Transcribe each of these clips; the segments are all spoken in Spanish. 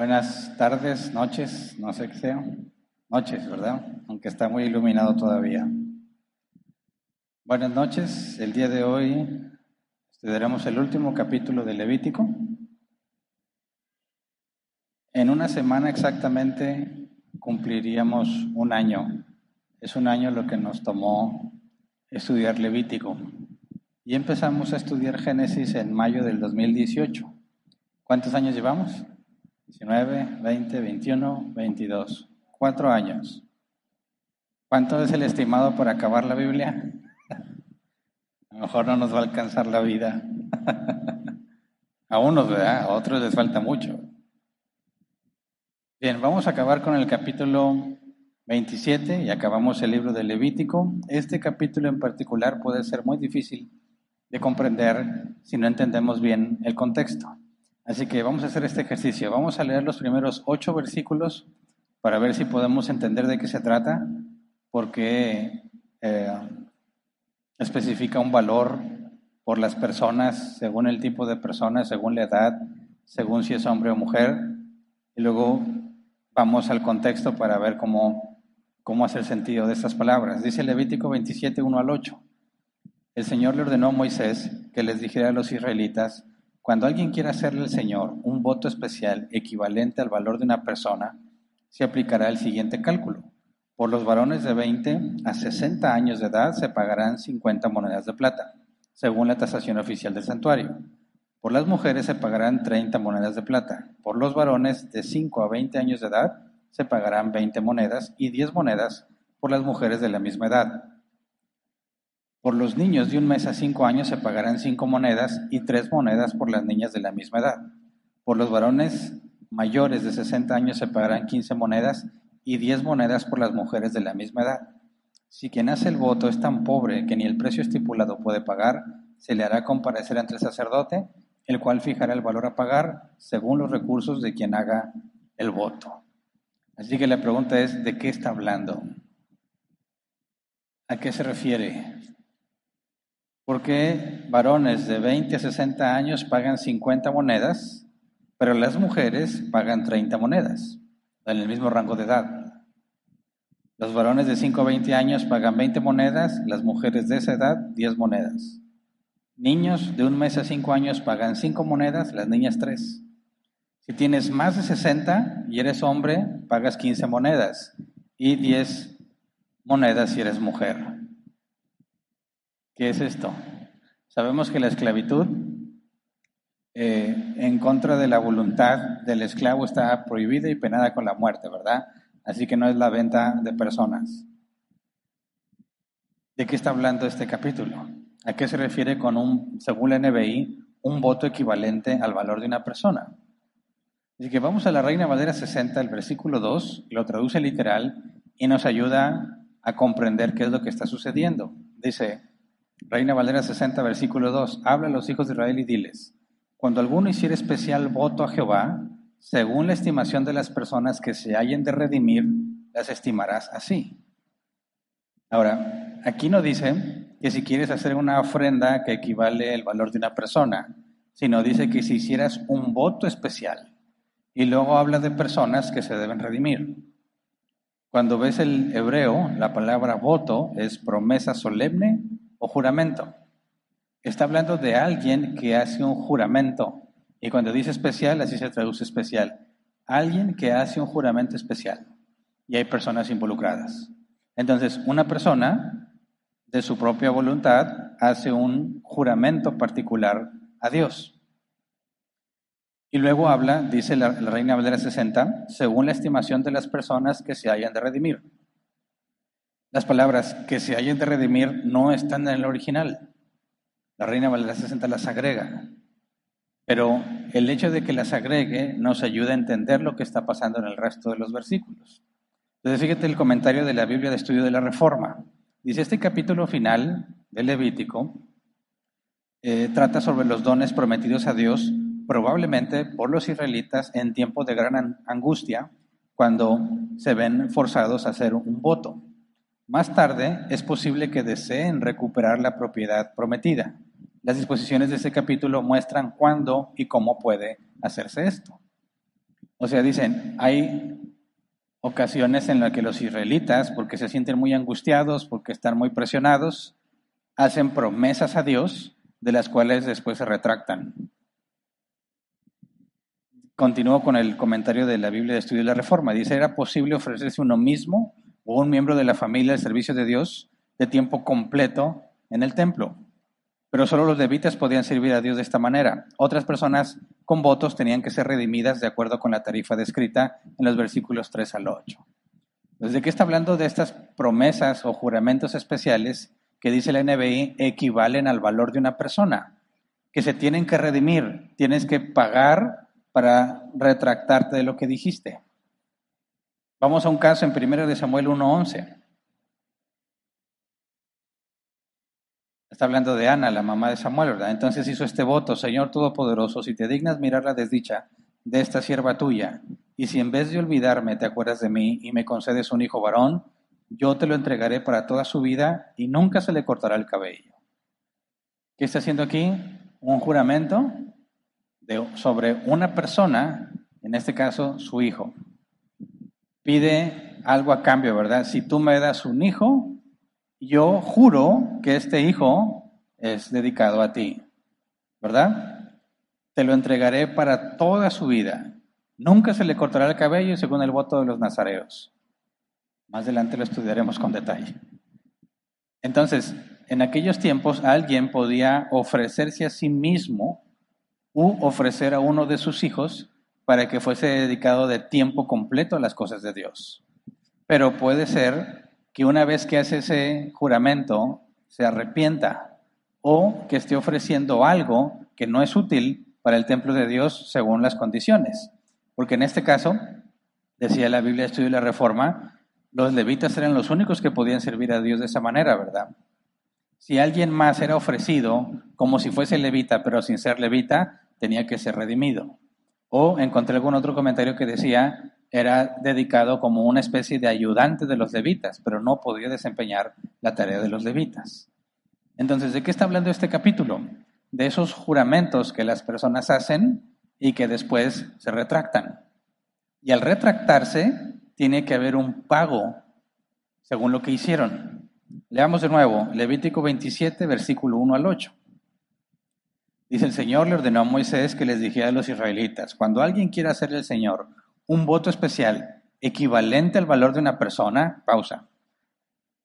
Buenas tardes, noches, no sé qué sea. Noches, ¿verdad? Aunque está muy iluminado todavía. Buenas noches. El día de hoy estudiaremos el último capítulo de Levítico. En una semana exactamente cumpliríamos un año. Es un año lo que nos tomó estudiar Levítico. Y empezamos a estudiar Génesis en mayo del 2018. ¿Cuántos años llevamos? 19, 20, 21, 22 cuatro años. ¿Cuánto es el estimado por acabar la Biblia? A lo mejor no nos va a alcanzar la vida. A unos, ¿verdad? A otros les falta mucho. Bien, vamos a acabar con el capítulo 27 y acabamos el libro de Levítico. Este capítulo en particular puede ser muy difícil de comprender si no entendemos bien el contexto. Así que vamos a hacer este ejercicio. Vamos a leer los primeros ocho versículos para ver si podemos entender de qué se trata, porque eh, especifica un valor por las personas, según el tipo de persona, según la edad, según si es hombre o mujer, y luego vamos al contexto para ver cómo, cómo hace el sentido de estas palabras. Dice Levítico 27, 1 al 8. El Señor le ordenó a Moisés que les dijera a los israelitas, cuando alguien quiera hacerle al Señor un voto especial equivalente al valor de una persona, se aplicará el siguiente cálculo. Por los varones de 20 a 60 años de edad se pagarán 50 monedas de plata, según la tasación oficial del santuario. Por las mujeres se pagarán 30 monedas de plata. Por los varones de 5 a 20 años de edad se pagarán 20 monedas y 10 monedas por las mujeres de la misma edad. Por los niños de un mes a 5 años se pagarán 5 monedas y 3 monedas por las niñas de la misma edad. Por los varones mayores de 60 años se pagarán 15 monedas y 10 monedas por las mujeres de la misma edad. Si quien hace el voto es tan pobre que ni el precio estipulado puede pagar, se le hará comparecer ante el sacerdote, el cual fijará el valor a pagar según los recursos de quien haga el voto. Así que la pregunta es, ¿de qué está hablando? ¿A qué se refiere? ¿Por qué varones de 20 a 60 años pagan 50 monedas pero las mujeres pagan 30 monedas en el mismo rango de edad. Los varones de 5 a 20 años pagan 20 monedas, las mujeres de esa edad 10 monedas. Niños de un mes a 5 años pagan 5 monedas, las niñas 3. Si tienes más de 60 y eres hombre, pagas 15 monedas y 10 monedas si eres mujer. ¿Qué es esto? Sabemos que la esclavitud eh, en contra de la voluntad del esclavo está prohibida y penada con la muerte, ¿verdad? Así que no es la venta de personas. ¿De qué está hablando este capítulo? ¿A qué se refiere con un, según la NBI, un voto equivalente al valor de una persona? Así que vamos a la Reina Valera 60, el versículo 2, lo traduce literal y nos ayuda a comprender qué es lo que está sucediendo. Dice, Reina Valera 60, versículo 2, habla a los hijos de Israel y diles, cuando alguno hiciera especial voto a Jehová, según la estimación de las personas que se hallen de redimir, las estimarás así. Ahora, aquí no dice que si quieres hacer una ofrenda que equivale el valor de una persona, sino dice que si hicieras un voto especial. Y luego habla de personas que se deben redimir. Cuando ves el hebreo, la palabra voto es promesa solemne o juramento. Está hablando de alguien que hace un juramento. Y cuando dice especial, así se traduce especial. Alguien que hace un juramento especial. Y hay personas involucradas. Entonces, una persona de su propia voluntad hace un juramento particular a Dios. Y luego habla, dice la, Reina Valera 60, según la estimación de las personas que se hayan de redimir. Las palabras que se hayan de redimir no están en el original. La Reina Valera 60 las agrega. Pero el hecho de que las agregue nos ayuda a entender lo que está pasando en el resto de los versículos. Entonces, fíjate el comentario de la Biblia de Estudio de la Reforma. Dice, este capítulo final del Levítico eh, trata sobre los dones prometidos a Dios probablemente por los israelitas en tiempos de gran angustia, cuando se ven forzados a hacer un voto. Más tarde es posible que deseen recuperar la propiedad prometida. Las disposiciones de este capítulo muestran cuándo y cómo puede hacerse esto. O sea, dicen, hay ocasiones en las que los israelitas, porque se sienten muy angustiados, porque están muy presionados, hacen promesas a Dios de las cuales después se retractan. Continúo con el comentario de la Biblia de Estudio de la Reforma. Dice, ¿era posible ofrecerse uno mismo o un miembro de la familia al servicio de Dios de tiempo completo en el templo? Pero solo los levitas podían servir a Dios de esta manera. Otras personas con votos tenían que ser redimidas de acuerdo con la tarifa descrita en los versículos 3 al 8. ¿Desde qué está hablando de estas promesas o juramentos especiales que dice la NBI equivalen al valor de una persona? Que se tienen que redimir, tienes que pagar para retractarte de lo que dijiste. Vamos a un caso en 1 de Samuel 1.11. Está hablando de Ana, la mamá de Samuel, ¿verdad? Entonces hizo este voto, Señor Todopoderoso, si te dignas mirar la desdicha de esta sierva tuya, y si en vez de olvidarme te acuerdas de mí y me concedes un hijo varón, yo te lo entregaré para toda su vida y nunca se le cortará el cabello. ¿Qué está haciendo aquí? Un juramento sobre una persona, en este caso su hijo. Pide algo a cambio, ¿verdad? Si tú me das un hijo, yo juro que este hijo es dedicado a ti, ¿verdad? Te lo entregaré para toda su vida. Nunca se le cortará el cabello según el voto de los nazareos. Más adelante lo estudiaremos con detalle. Entonces, en aquellos tiempos alguien podía ofrecerse a sí mismo u ofrecer a uno de sus hijos para que fuese dedicado de tiempo completo a las cosas de Dios. Pero puede ser que una vez que hace ese juramento se arrepienta o que esté ofreciendo algo que no es útil para el templo de Dios según las condiciones. Porque en este caso, decía la Biblia Estudio y la Reforma, los levitas eran los únicos que podían servir a Dios de esa manera, ¿verdad? Si alguien más era ofrecido como si fuese levita, pero sin ser levita, tenía que ser redimido. O encontré algún otro comentario que decía, era dedicado como una especie de ayudante de los levitas, pero no podía desempeñar la tarea de los levitas. Entonces, ¿de qué está hablando este capítulo? De esos juramentos que las personas hacen y que después se retractan. Y al retractarse, tiene que haber un pago según lo que hicieron. Leamos de nuevo, Levítico 27, versículo 1 al 8. Dice el Señor le ordenó a Moisés que les dijera a los israelitas, cuando alguien quiera hacerle al Señor un voto especial equivalente al valor de una persona, pausa,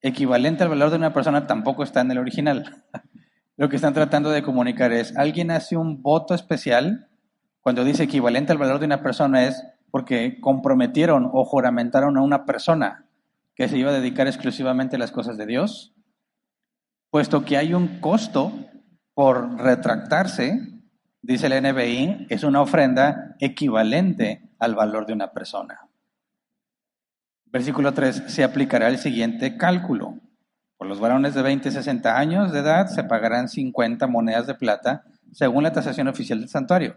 equivalente al valor de una persona tampoco está en el original. Lo que están tratando de comunicar es, alguien hace un voto especial, cuando dice equivalente al valor de una persona es porque comprometieron o juramentaron a una persona que se iba a dedicar exclusivamente a las cosas de Dios, puesto que hay un costo por retractarse, dice el NBI, es una ofrenda equivalente al valor de una persona. Versículo 3, se aplicará el siguiente cálculo. Por los varones de 20 y 60 años de edad se pagarán 50 monedas de plata según la tasación oficial del santuario.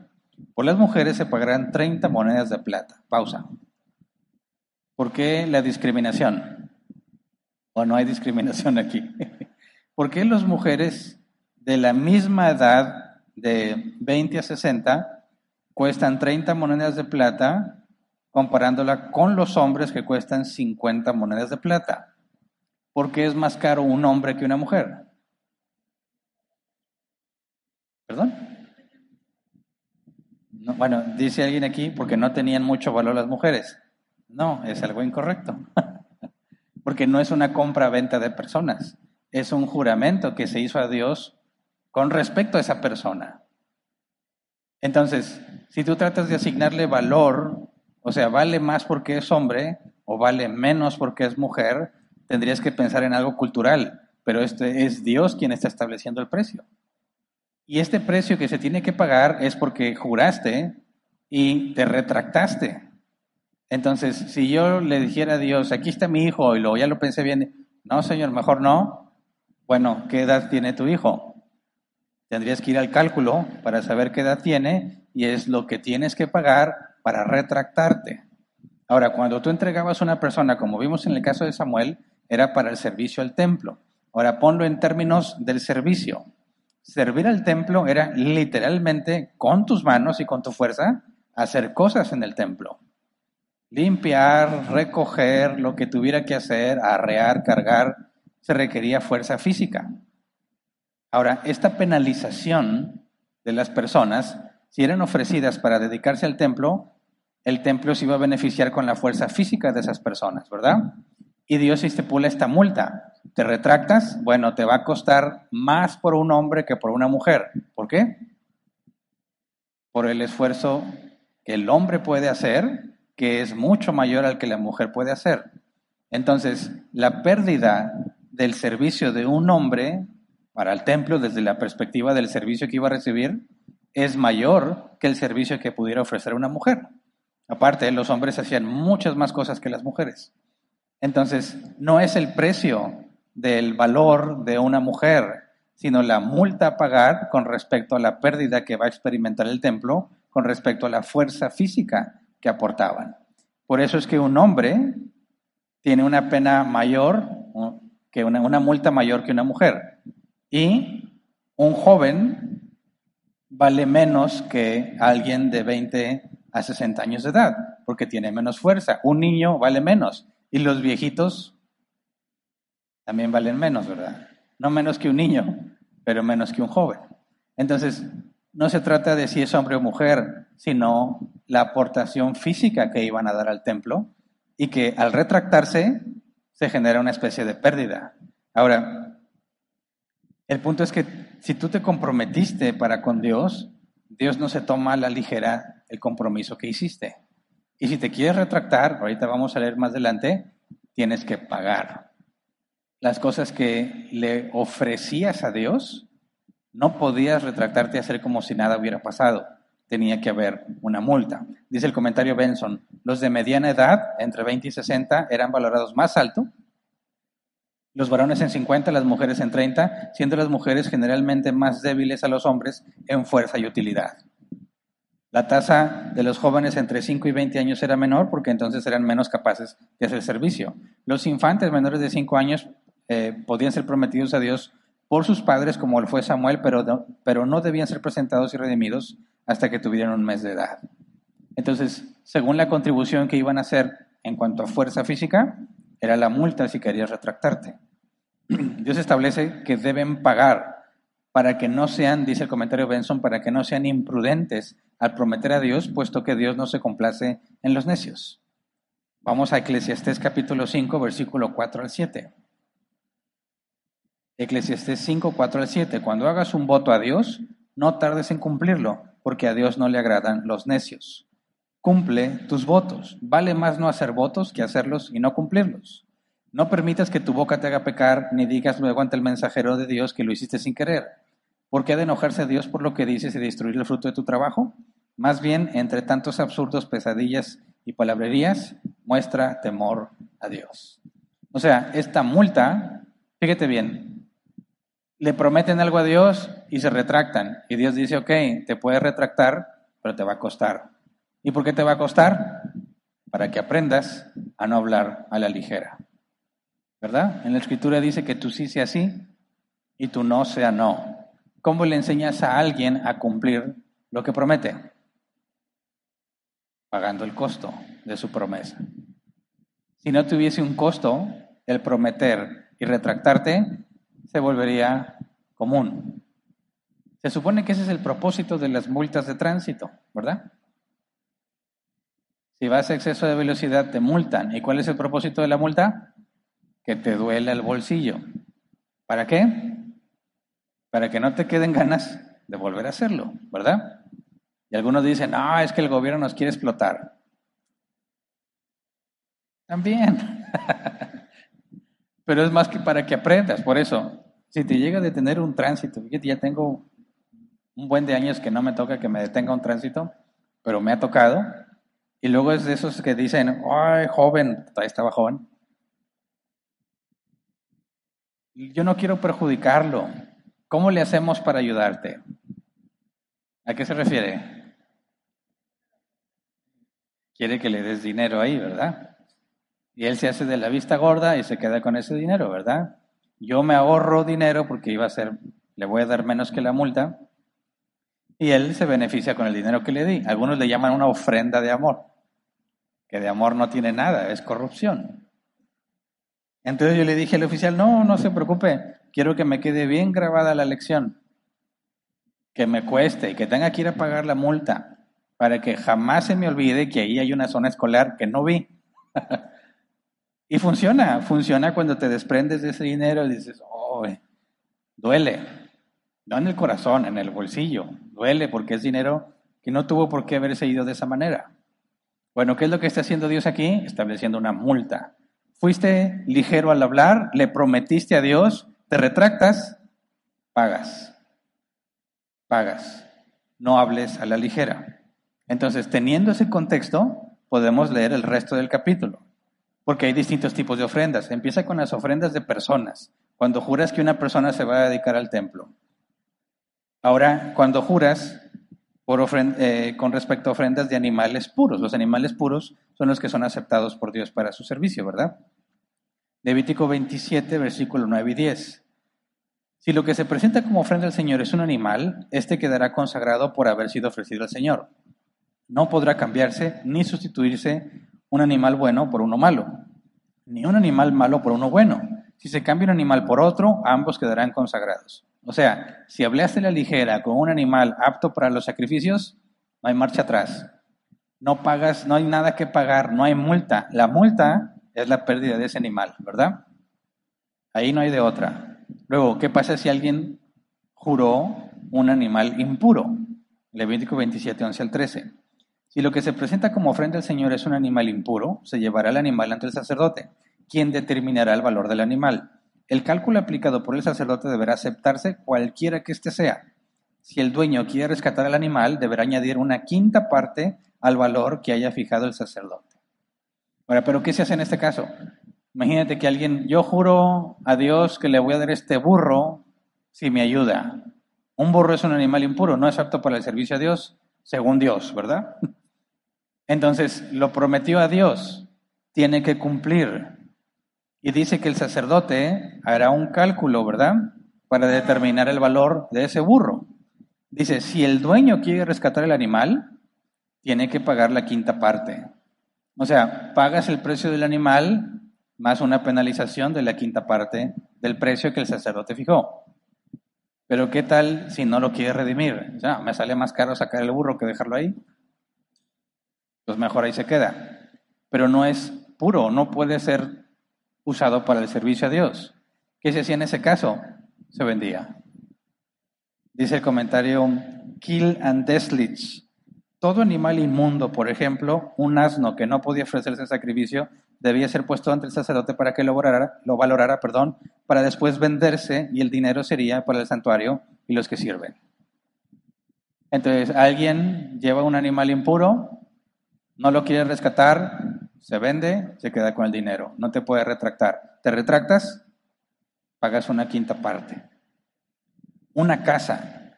Por las mujeres se pagarán 30 monedas de plata. Pausa. ¿Por qué la discriminación? ¿O no hay discriminación aquí? ¿Por qué las mujeres de la misma edad, de 20 a 60, cuestan 30 monedas de plata comparándola con los hombres que cuestan 50 monedas de plata? ¿Por qué es más caro un hombre que una mujer? ¿Perdón? bueno, dice alguien aquí, porque no tenían mucho valor las mujeres. No, es algo incorrecto. Porque no es una compra-venta de personas, es un juramento que se hizo a Dios con respecto a esa persona. Entonces, si tú tratas de asignarle valor, o sea, vale más porque es hombre o vale menos porque es mujer, tendrías que pensar en algo cultural, pero este es Dios quien está estableciendo el precio. Y este precio que se tiene que pagar es porque juraste y te retractaste. Entonces, si yo le dijera a Dios, aquí está mi hijo, y luego ya lo pensé bien, no, señor, mejor no. Bueno, ¿qué edad tiene tu hijo? Tendrías que ir al cálculo para saber qué edad tiene y es lo que tienes que pagar para retractarte. Ahora, cuando tú entregabas a una persona, como vimos en el caso de Samuel, era para el servicio al templo. Ahora ponlo en términos del servicio. Servir al templo era literalmente con tus manos y con tu fuerza hacer cosas en el templo. Limpiar, recoger, lo que tuviera que hacer, arrear, cargar, se requería fuerza física. Ahora, esta penalización de las personas, si eran ofrecidas para dedicarse al templo, el templo se iba a beneficiar con la fuerza física de esas personas, ¿verdad? Y Dios estipula esta multa. ¿Te retractas? Bueno, te va a costar más por un hombre que por una mujer. ¿Por qué? Por el esfuerzo que el hombre puede hacer que es mucho mayor al que la mujer puede hacer. Entonces, la pérdida del servicio de un hombre para el templo desde la perspectiva del servicio que iba a recibir es mayor que el servicio que pudiera ofrecer una mujer. Aparte, los hombres hacían muchas más cosas que las mujeres. Entonces, no es el precio del valor de una mujer, sino la multa a pagar con respecto a la pérdida que va a experimentar el templo, con respecto a la fuerza física que aportaban. Por eso es que un hombre tiene una pena mayor, que una, una multa mayor que una mujer. Y un joven vale menos que alguien de 20 a 60 años de edad, porque tiene menos fuerza. Un niño vale menos. Y los viejitos también valen menos, ¿verdad? No menos que un niño, pero menos que un joven. Entonces, no se trata de si es hombre o mujer, sino la aportación física que iban a dar al templo y que al retractarse se genera una especie de pérdida. Ahora, el punto es que si tú te comprometiste para con Dios, Dios no se toma a la ligera el compromiso que hiciste. Y si te quieres retractar, ahorita vamos a leer más adelante, tienes que pagar. Las cosas que le ofrecías a Dios, no podías retractarte y hacer como si nada hubiera pasado. Tenía que haber una multa. Dice el comentario Benson, los de mediana edad, entre 20 y 60, eran valorados más alto. Los varones en 50, las mujeres en 30, siendo las mujeres generalmente más débiles a los hombres en fuerza y utilidad. La tasa de los jóvenes entre 5 y 20 años era menor porque entonces eran menos capaces de hacer servicio. Los infantes menores de 5 años eh, podían ser prometidos a Dios por sus padres, como lo fue Samuel, pero no, pero no debían ser presentados y redimidos hasta que tuvieran un mes de edad. Entonces, según la contribución que iban a hacer en cuanto a fuerza física, era la multa si querías retractarte. Dios establece que deben pagar para que no sean, dice el comentario Benson, para que no sean imprudentes al prometer a Dios, puesto que Dios no se complace en los necios. Vamos a Eclesiastés capítulo 5, versículo 4 al 7. Eclesiastés 5, 4 al 7. Cuando hagas un voto a Dios, no tardes en cumplirlo, porque a Dios no le agradan los necios. Cumple tus votos. Vale más no hacer votos que hacerlos y no cumplirlos. No permitas que tu boca te haga pecar, ni digas luego ante el mensajero de Dios que lo hiciste sin querer. ¿Por qué ha de enojarse Dios por lo que dices y destruir el fruto de tu trabajo? Más bien, entre tantos absurdos, pesadillas y palabrerías, muestra temor a Dios. O sea, esta multa, fíjate bien, le prometen algo a Dios y se retractan. Y Dios dice, ok, te puedes retractar, pero te va a costar. ¿Y por qué te va a costar? Para que aprendas a no hablar a la ligera. ¿Verdad? En la escritura dice que tú sí sea sí y tú no sea no. ¿Cómo le enseñas a alguien a cumplir lo que promete? Pagando el costo de su promesa. Si no tuviese un costo, el prometer y retractarte, se volvería común. Se supone que ese es el propósito de las multas de tránsito, ¿verdad? Si vas a exceso de velocidad te multan. ¿Y cuál es el propósito de la multa? Que te duele el bolsillo. ¿Para qué? Para que no te queden ganas de volver a hacerlo, ¿verdad? Y algunos dicen, no, es que el gobierno nos quiere explotar. También. Pero es más que para que aprendas. Por eso, si te llega a detener un tránsito, fíjate, ya tengo un buen de años que no me toca que me detenga un tránsito, pero me ha tocado. Y luego es de esos que dicen, ay, joven, todavía estaba joven. Yo no quiero perjudicarlo. ¿Cómo le hacemos para ayudarte? ¿A qué se refiere? Quiere que le des dinero ahí, ¿verdad? Y él se hace de la vista gorda y se queda con ese dinero, ¿verdad? Yo me ahorro dinero porque iba a ser, le voy a dar menos que la multa. Y él se beneficia con el dinero que le di. Algunos le llaman una ofrenda de amor, que de amor no tiene nada, es corrupción. Entonces yo le dije al oficial, no, no se preocupe, quiero que me quede bien grabada la lección, que me cueste y que tenga que ir a pagar la multa, para que jamás se me olvide que ahí hay una zona escolar que no vi. y funciona, funciona cuando te desprendes de ese dinero y dices, oh, duele, no en el corazón, en el bolsillo, duele porque es dinero que no tuvo por qué haberse ido de esa manera. Bueno, ¿qué es lo que está haciendo Dios aquí? Estableciendo una multa. Fuiste ligero al hablar, le prometiste a Dios, te retractas, pagas. Pagas. No hables a la ligera. Entonces, teniendo ese contexto, podemos leer el resto del capítulo, porque hay distintos tipos de ofrendas. Empieza con las ofrendas de personas, cuando juras que una persona se va a dedicar al templo. Ahora, cuando juras por eh, con respecto a ofrendas de animales puros, los animales puros son los que son aceptados por Dios para su servicio, ¿verdad? Levítico 27, versículo 9 y 10. Si lo que se presenta como ofrenda al Señor es un animal, éste quedará consagrado por haber sido ofrecido al Señor. No podrá cambiarse ni sustituirse un animal bueno por uno malo, ni un animal malo por uno bueno. Si se cambia un animal por otro, ambos quedarán consagrados. O sea, si hablaste la ligera con un animal apto para los sacrificios, no hay marcha atrás. No pagas, no hay nada que pagar, no hay multa. La multa es la pérdida de ese animal, ¿verdad? Ahí no hay de otra. Luego, ¿qué pasa si alguien juró un animal impuro? Levítico 27, 11 al 13. Si lo que se presenta como ofrenda al Señor es un animal impuro, se llevará el animal ante el sacerdote, quien determinará el valor del animal. El cálculo aplicado por el sacerdote deberá aceptarse cualquiera que éste sea. Si el dueño quiere rescatar al animal, deberá añadir una quinta parte al valor que haya fijado el sacerdote. Ahora, ¿pero qué se hace en este caso? Imagínate que alguien, yo juro a Dios que le voy a dar este burro si me ayuda. Un burro es un animal impuro, no es apto para el servicio a Dios, según Dios, ¿verdad? Entonces, lo prometió a Dios, tiene que cumplir. Y dice que el sacerdote hará un cálculo, ¿verdad? Para determinar el valor de ese burro. Dice, si el dueño quiere rescatar el animal, tiene que pagar la quinta parte. O sea, pagas el precio del animal más una penalización de la quinta parte del precio que el sacerdote fijó. Pero ¿qué tal si no lo quiere redimir? O sea, me sale más caro sacar el burro que dejarlo ahí. Pues mejor ahí se queda. Pero no es puro, no puede ser usado para el servicio a Dios. ¿Qué se hacía en ese caso? Se vendía. Dice el comentario Kill and Deslich todo animal inmundo, por ejemplo, un asno que no podía ofrecerse sacrificio, debía ser puesto ante el sacerdote para que lo valorara, lo valorara perdón, para después venderse y el dinero sería para el santuario y los que sirven. Entonces, alguien lleva un animal impuro, no lo quiere rescatar, se vende, se queda con el dinero, no te puede retractar. ¿Te retractas? Pagas una quinta parte. Una casa.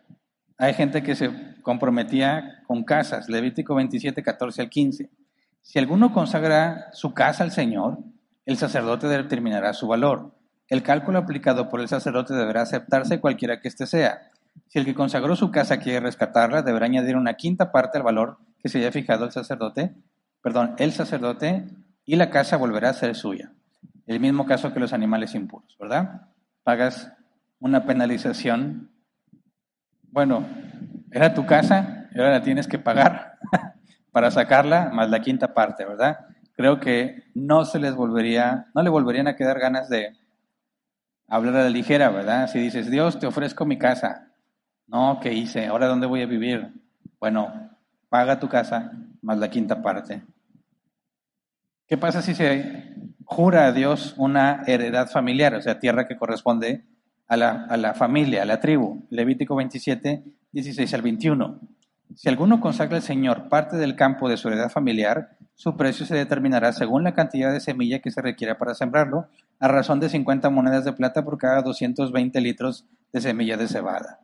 Hay gente que se comprometía con casas, Levítico 27, 14 al 15. Si alguno consagra su casa al Señor, el sacerdote determinará su valor. El cálculo aplicado por el sacerdote deberá aceptarse cualquiera que éste sea. Si el que consagró su casa quiere rescatarla, deberá añadir una quinta parte al valor que se haya fijado el sacerdote, perdón, el sacerdote, y la casa volverá a ser suya. El mismo caso que los animales impuros, ¿verdad? Pagas una penalización. Bueno, era tu casa y ahora la tienes que pagar para sacarla, más la quinta parte, ¿verdad? Creo que no se les volvería, no le volverían a quedar ganas de hablar a la ligera, ¿verdad? Si dices, Dios, te ofrezco mi casa. No, ¿qué hice? ¿Ahora dónde voy a vivir? Bueno, paga tu casa más la quinta parte. ¿Qué pasa si se jura a Dios una heredad familiar, o sea, tierra que corresponde a la, a la familia, a la tribu? Levítico 27, 16 al 21. Si alguno consagra al Señor parte del campo de su heredad familiar, su precio se determinará según la cantidad de semilla que se requiera para sembrarlo, a razón de 50 monedas de plata por cada 220 litros de semilla de cebada.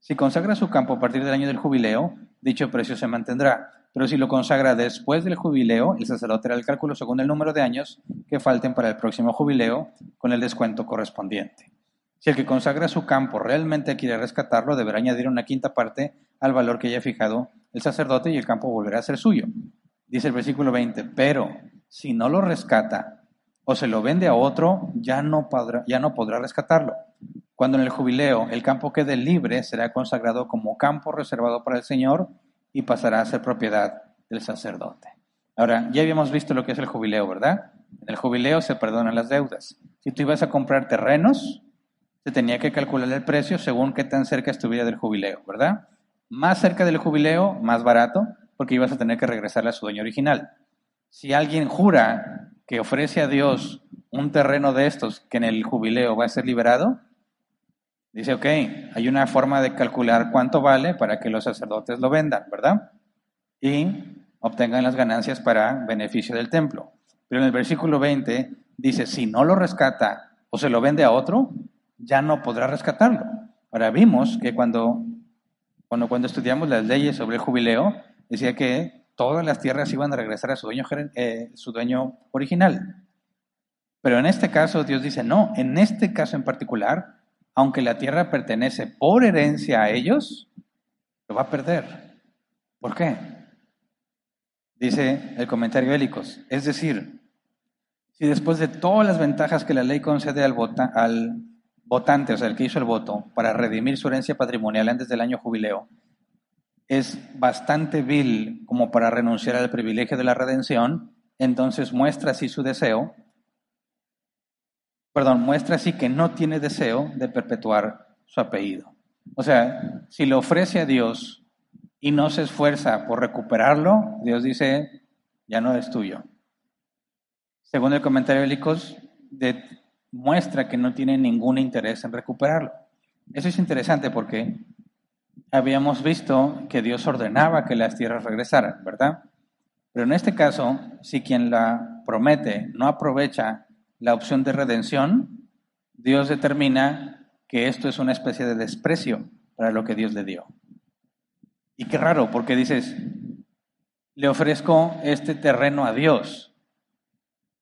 Si consagra su campo a partir del año del jubileo, dicho precio se mantendrá. Pero si lo consagra después del jubileo, el sacerdote hará el cálculo según el número de años que falten para el próximo jubileo, con el descuento correspondiente. Si el que consagra su campo realmente quiere rescatarlo, deberá añadir una quinta parte al valor que haya fijado el sacerdote y el campo volverá a ser suyo. Dice el versículo 20, pero si no lo rescata o se lo vende a otro, ya no podrá, ya no podrá rescatarlo. Cuando en el jubileo el campo quede libre, será consagrado como campo reservado para el Señor y pasará a ser propiedad del sacerdote. Ahora, ya habíamos visto lo que es el jubileo, ¿verdad? En el jubileo se perdonan las deudas. Si tú ibas a comprar terrenos, se tenía que calcular el precio según qué tan cerca estuviera del jubileo, ¿verdad? Más cerca del jubileo, más barato, porque ibas a tener que regresarle a su dueño original. Si alguien jura que ofrece a Dios un terreno de estos que en el jubileo va a ser liberado, dice, ok, hay una forma de calcular cuánto vale para que los sacerdotes lo vendan, ¿verdad? Y obtengan las ganancias para beneficio del templo. Pero en el versículo 20 dice, si no lo rescata o se lo vende a otro, ya no podrá rescatarlo. Ahora vimos que cuando, cuando, estudiamos las leyes sobre el jubileo, decía que todas las tierras iban a regresar a su dueño, eh, su dueño original. Pero en este caso Dios dice, no, en este caso en particular, aunque la tierra pertenece por herencia a ellos, lo va a perder. ¿Por qué? Dice el comentario Hélicos. Es decir, si después de todas las ventajas que la ley concede al, al votante, o sea, el que hizo el voto, para redimir su herencia patrimonial antes del año jubileo, es bastante vil como para renunciar al privilegio de la redención, entonces muestra así su deseo, perdón, muestra así que no tiene deseo de perpetuar su apellido. O sea, si lo ofrece a Dios y no se esfuerza por recuperarlo, Dios dice, ya no es tuyo. Según el comentario bélicos, de muestra que no tiene ningún interés en recuperarlo. Eso es interesante porque habíamos visto que Dios ordenaba que las tierras regresaran, ¿verdad? Pero en este caso, si quien la promete no aprovecha la opción de redención, Dios determina que esto es una especie de desprecio para lo que Dios le dio. Y qué raro, porque dices, le ofrezco este terreno a Dios,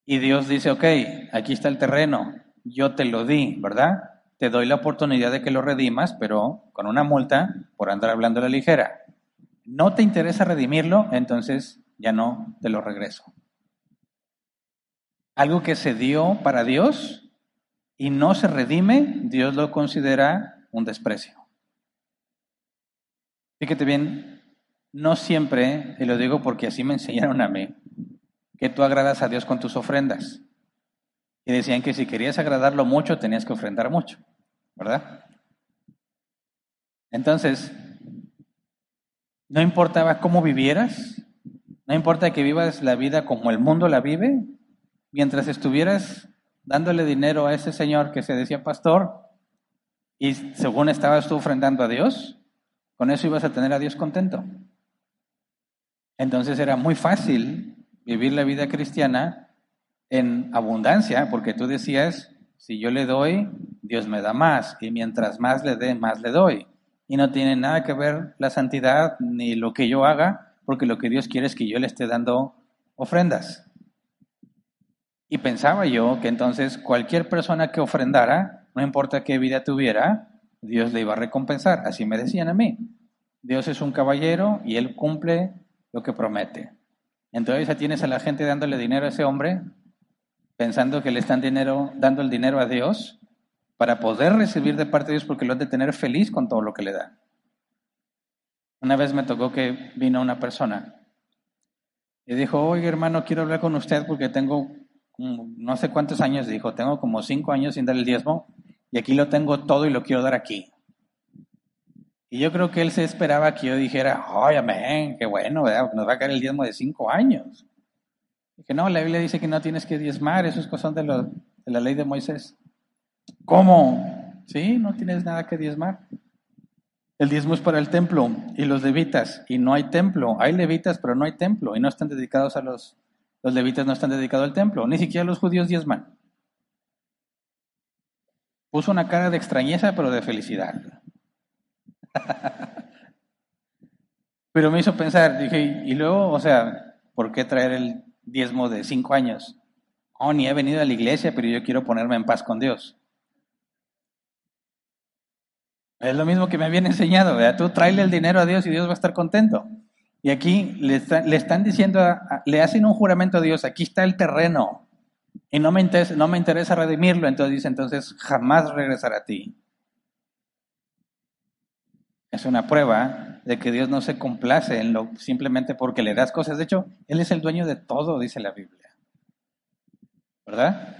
y Dios dice, ok, aquí está el terreno, yo te lo di, ¿verdad? Te doy la oportunidad de que lo redimas, pero con una multa por andar hablando la ligera. No te interesa redimirlo, entonces ya no te lo regreso. Algo que se dio para Dios y no se redime, Dios lo considera un desprecio. Fíjate bien, no siempre, y lo digo porque así me enseñaron a mí, que tú agradas a Dios con tus ofrendas. Y decían que si querías agradarlo mucho, tenías que ofrendar mucho, ¿verdad? Entonces, no importaba cómo vivieras, no importa que vivas la vida como el mundo la vive, mientras estuvieras dándole dinero a ese señor que se decía pastor y según estabas tú ofrendando a Dios, con eso ibas a tener a Dios contento. Entonces era muy fácil vivir la vida cristiana en abundancia, porque tú decías, si yo le doy, Dios me da más, y mientras más le dé, más le doy. Y no tiene nada que ver la santidad ni lo que yo haga, porque lo que Dios quiere es que yo le esté dando ofrendas. Y pensaba yo que entonces cualquier persona que ofrendara, no importa qué vida tuviera, Dios le iba a recompensar. Así me decían a mí. Dios es un caballero y Él cumple lo que promete. Entonces ya tienes a la gente dándole dinero a ese hombre, pensando que le están dinero, dando el dinero a Dios para poder recibir de parte de Dios porque lo han de tener feliz con todo lo que le da. Una vez me tocó que vino una persona y dijo, oye hermano, quiero hablar con usted porque tengo no sé cuántos años, dijo, tengo como cinco años sin dar el diezmo y aquí lo tengo todo y lo quiero dar aquí. Y yo creo que él se esperaba que yo dijera, ¡ay, amén! ¡Qué bueno! Nos va a caer el diezmo de cinco años. Y que no, la Biblia dice que no tienes que diezmar, eso es cosa de, de la ley de Moisés. ¿Cómo? Sí, no tienes nada que diezmar. El diezmo es para el templo y los levitas, y no hay templo. Hay levitas, pero no hay templo, y no están dedicados a los, los levitas, no están dedicados al templo, ni siquiera los judíos diezman. Puso una cara de extrañeza, pero de felicidad. Pero me hizo pensar, dije, y luego, o sea, ¿por qué traer el diezmo de cinco años? Oh, ni he venido a la iglesia, pero yo quiero ponerme en paz con Dios. Es lo mismo que me habían enseñado, ¿verdad? Tú tráele el dinero a Dios y Dios va a estar contento. Y aquí le, están diciendo, le hacen un juramento a Dios, aquí está el terreno, y no me, interesa, no me interesa redimirlo, entonces dice, entonces jamás regresará a ti. Es una prueba de que Dios no se complace en lo simplemente porque le das cosas. De hecho, Él es el dueño de todo, dice la Biblia. ¿Verdad?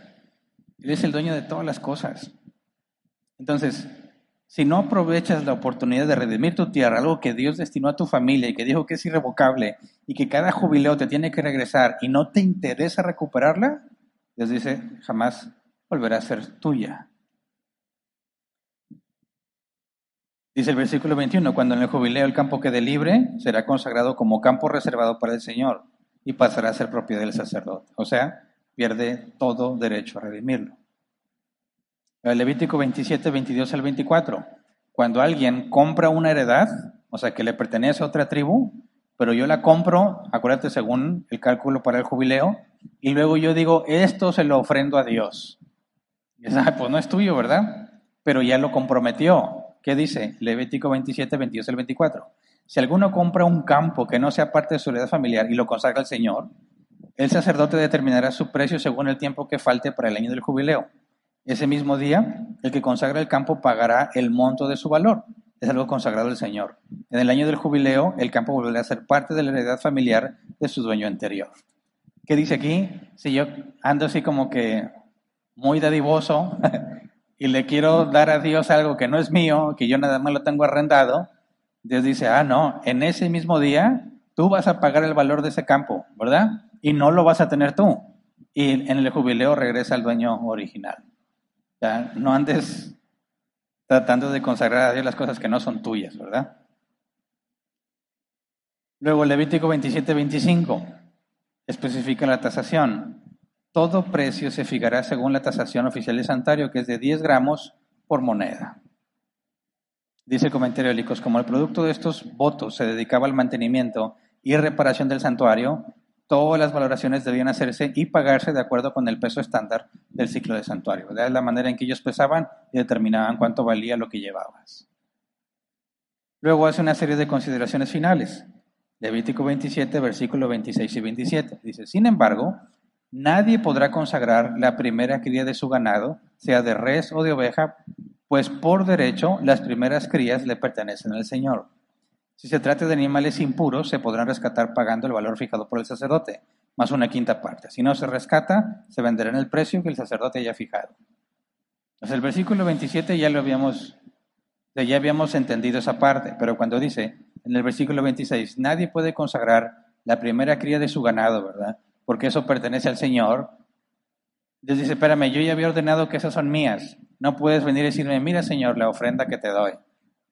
Él es el dueño de todas las cosas. Entonces, si no aprovechas la oportunidad de redimir tu tierra, algo que Dios destinó a tu familia y que dijo que es irrevocable y que cada jubileo te tiene que regresar y no te interesa recuperarla, Dios dice, jamás volverá a ser tuya. Dice el versículo 21, cuando en el jubileo el campo quede libre, será consagrado como campo reservado para el Señor y pasará a ser propiedad del sacerdote. O sea, pierde todo derecho a redimirlo. El Levítico 27, 22 al 24. Cuando alguien compra una heredad, o sea, que le pertenece a otra tribu, pero yo la compro, acuérdate, según el cálculo para el jubileo, y luego yo digo, esto se lo ofrendo a Dios. Y es, pues no es tuyo, ¿verdad? Pero ya lo comprometió. ¿Qué dice? Levítico 27, 22 al 24. Si alguno compra un campo que no sea parte de su heredad familiar y lo consagra al Señor, el sacerdote determinará su precio según el tiempo que falte para el año del jubileo. Ese mismo día, el que consagra el campo pagará el monto de su valor. Es algo consagrado al Señor. En el año del jubileo, el campo volverá a ser parte de la heredad familiar de su dueño anterior. ¿Qué dice aquí? Si yo ando así como que muy dadivoso, y le quiero dar a Dios algo que no es mío, que yo nada más lo tengo arrendado, Dios dice, ah, no, en ese mismo día tú vas a pagar el valor de ese campo, ¿verdad? Y no lo vas a tener tú. Y en el jubileo regresa al dueño original. ¿Ya? No andes tratando de consagrar a Dios las cosas que no son tuyas, ¿verdad? Luego Levítico 27, 25 especifica la tasación. Todo precio se fijará según la tasación oficial de santuario, que es de 10 gramos por moneda. Dice el comentario de Licos, como el producto de estos votos se dedicaba al mantenimiento y reparación del santuario, todas las valoraciones debían hacerse y pagarse de acuerdo con el peso estándar del ciclo de santuario. Es la manera en que ellos pesaban y determinaban cuánto valía lo que llevabas. Luego hace una serie de consideraciones finales. Levítico 27, versículo 26 y 27. Dice, sin embargo, Nadie podrá consagrar la primera cría de su ganado, sea de res o de oveja, pues por derecho las primeras crías le pertenecen al Señor. Si se trata de animales impuros, se podrán rescatar pagando el valor fijado por el sacerdote, más una quinta parte. Si no se rescata, se venderá en el precio que el sacerdote haya fijado. Entonces el versículo 27 ya lo habíamos, ya habíamos entendido esa parte, pero cuando dice en el versículo 26, nadie puede consagrar la primera cría de su ganado, ¿verdad? Porque eso pertenece al Señor. Dios dice, espérame, yo ya había ordenado que esas son mías. No puedes venir y decirme, mira Señor, la ofrenda que te doy.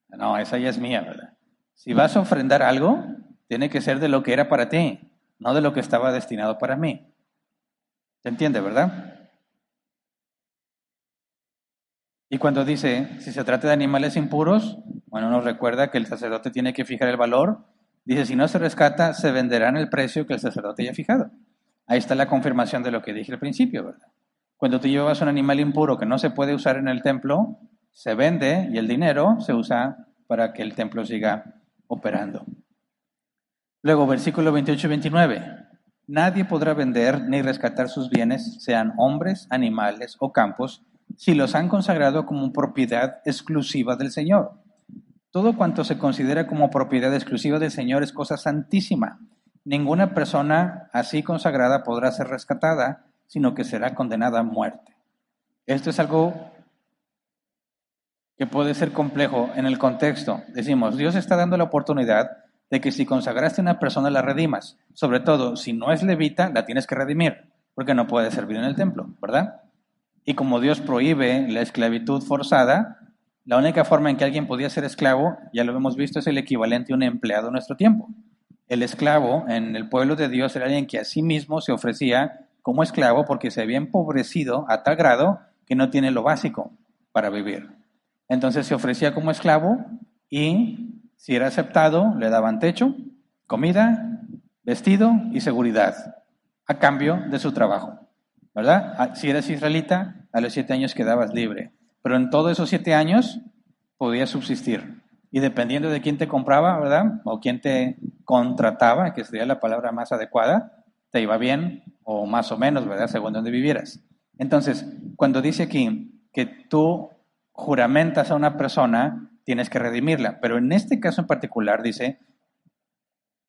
No, esa ya es mía, ¿verdad? Si vas a ofrendar algo, tiene que ser de lo que era para ti, no de lo que estaba destinado para mí. ¿Se entiende, verdad? Y cuando dice, si se trata de animales impuros, bueno, nos recuerda que el sacerdote tiene que fijar el valor. Dice, si no se rescata, se venderá en el precio que el sacerdote haya fijado. Ahí está la confirmación de lo que dije al principio, ¿verdad? Cuando tú llevas un animal impuro que no se puede usar en el templo, se vende y el dinero se usa para que el templo siga operando. Luego, versículo 28 y 29. Nadie podrá vender ni rescatar sus bienes, sean hombres, animales o campos, si los han consagrado como propiedad exclusiva del Señor. Todo cuanto se considera como propiedad exclusiva del Señor es cosa santísima Ninguna persona así consagrada podrá ser rescatada, sino que será condenada a muerte. Esto es algo que puede ser complejo en el contexto. Decimos, Dios está dando la oportunidad de que si consagraste a una persona la redimas. Sobre todo, si no es levita, la tienes que redimir, porque no puede servir en el templo, ¿verdad? Y como Dios prohíbe la esclavitud forzada, la única forma en que alguien podía ser esclavo, ya lo hemos visto, es el equivalente a un empleado en nuestro tiempo. El esclavo en el pueblo de Dios era alguien que a sí mismo se ofrecía como esclavo porque se había empobrecido a tal grado que no tiene lo básico para vivir. Entonces se ofrecía como esclavo y si era aceptado le daban techo, comida, vestido y seguridad a cambio de su trabajo. ¿Verdad? Ah, si eres israelita, a los siete años quedabas libre. Pero en todos esos siete años podías subsistir. Y dependiendo de quién te compraba, ¿verdad? O quién te contrataba, que sería la palabra más adecuada, te iba bien o más o menos, ¿verdad? Según donde vivieras. Entonces, cuando dice aquí que tú juramentas a una persona, tienes que redimirla. Pero en este caso en particular dice,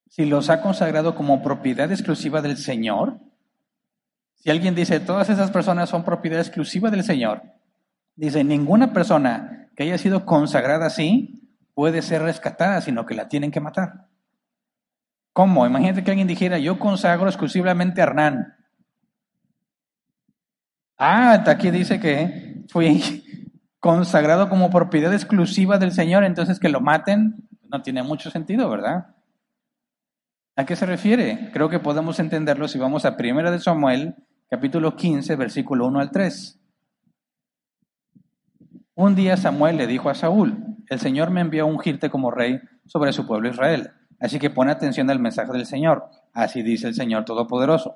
si los ha consagrado como propiedad exclusiva del Señor, si alguien dice, todas esas personas son propiedad exclusiva del Señor, dice, ninguna persona que haya sido consagrada así puede ser rescatada, sino que la tienen que matar. ¿Cómo? Imagínate que alguien dijera, yo consagro exclusivamente a Hernán. Ah, aquí dice que fui consagrado como propiedad exclusiva del Señor, entonces que lo maten no tiene mucho sentido, ¿verdad? ¿A qué se refiere? Creo que podemos entenderlo si vamos a 1 de Samuel, capítulo 15, versículo 1 al 3. Un día Samuel le dijo a Saúl, el Señor me envió a ungirte como rey sobre su pueblo Israel. Así que pone atención al mensaje del Señor. Así dice el Señor Todopoderoso.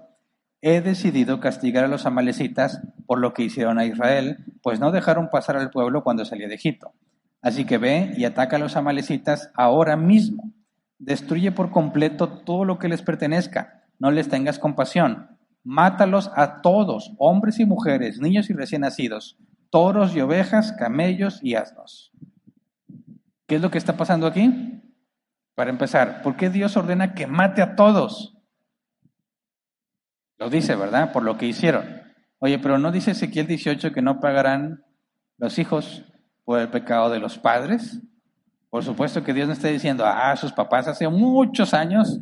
He decidido castigar a los amalecitas por lo que hicieron a Israel, pues no dejaron pasar al pueblo cuando salió de Egipto. Así que ve y ataca a los amalecitas ahora mismo. Destruye por completo todo lo que les pertenezca. No les tengas compasión. Mátalos a todos, hombres y mujeres, niños y recién nacidos, toros y ovejas, camellos y asnos. ¿Qué es lo que está pasando aquí? Para empezar, ¿por qué Dios ordena que mate a todos? Lo dice, ¿verdad? Por lo que hicieron. Oye, pero ¿no dice Ezequiel 18 que no pagarán los hijos por el pecado de los padres? Por supuesto que Dios no está diciendo, ah, sus papás hace muchos años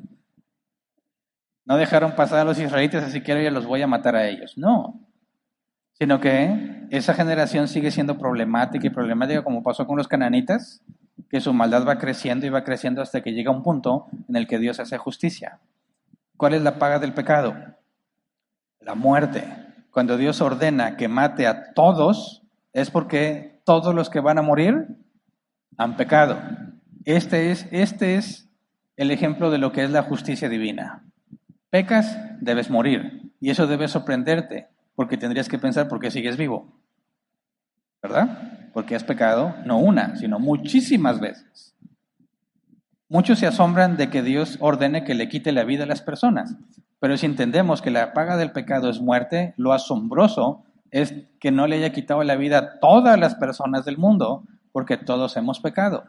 no dejaron pasar a los israelitas, así que ahora los voy a matar a ellos. No, sino que esa generación sigue siendo problemática y problemática como pasó con los cananitas, que su maldad va creciendo y va creciendo hasta que llega un punto en el que Dios hace justicia. ¿Cuál es la paga del pecado? La muerte. Cuando Dios ordena que mate a todos, es porque todos los que van a morir han pecado. Este es, este es el ejemplo de lo que es la justicia divina. Pecas, debes morir. Y eso debe sorprenderte, porque tendrías que pensar por qué sigues vivo. ¿Verdad? Porque has pecado no una, sino muchísimas veces. Muchos se asombran de que Dios ordene que le quite la vida a las personas, pero si entendemos que la paga del pecado es muerte, lo asombroso es que no le haya quitado la vida a todas las personas del mundo, porque todos hemos pecado.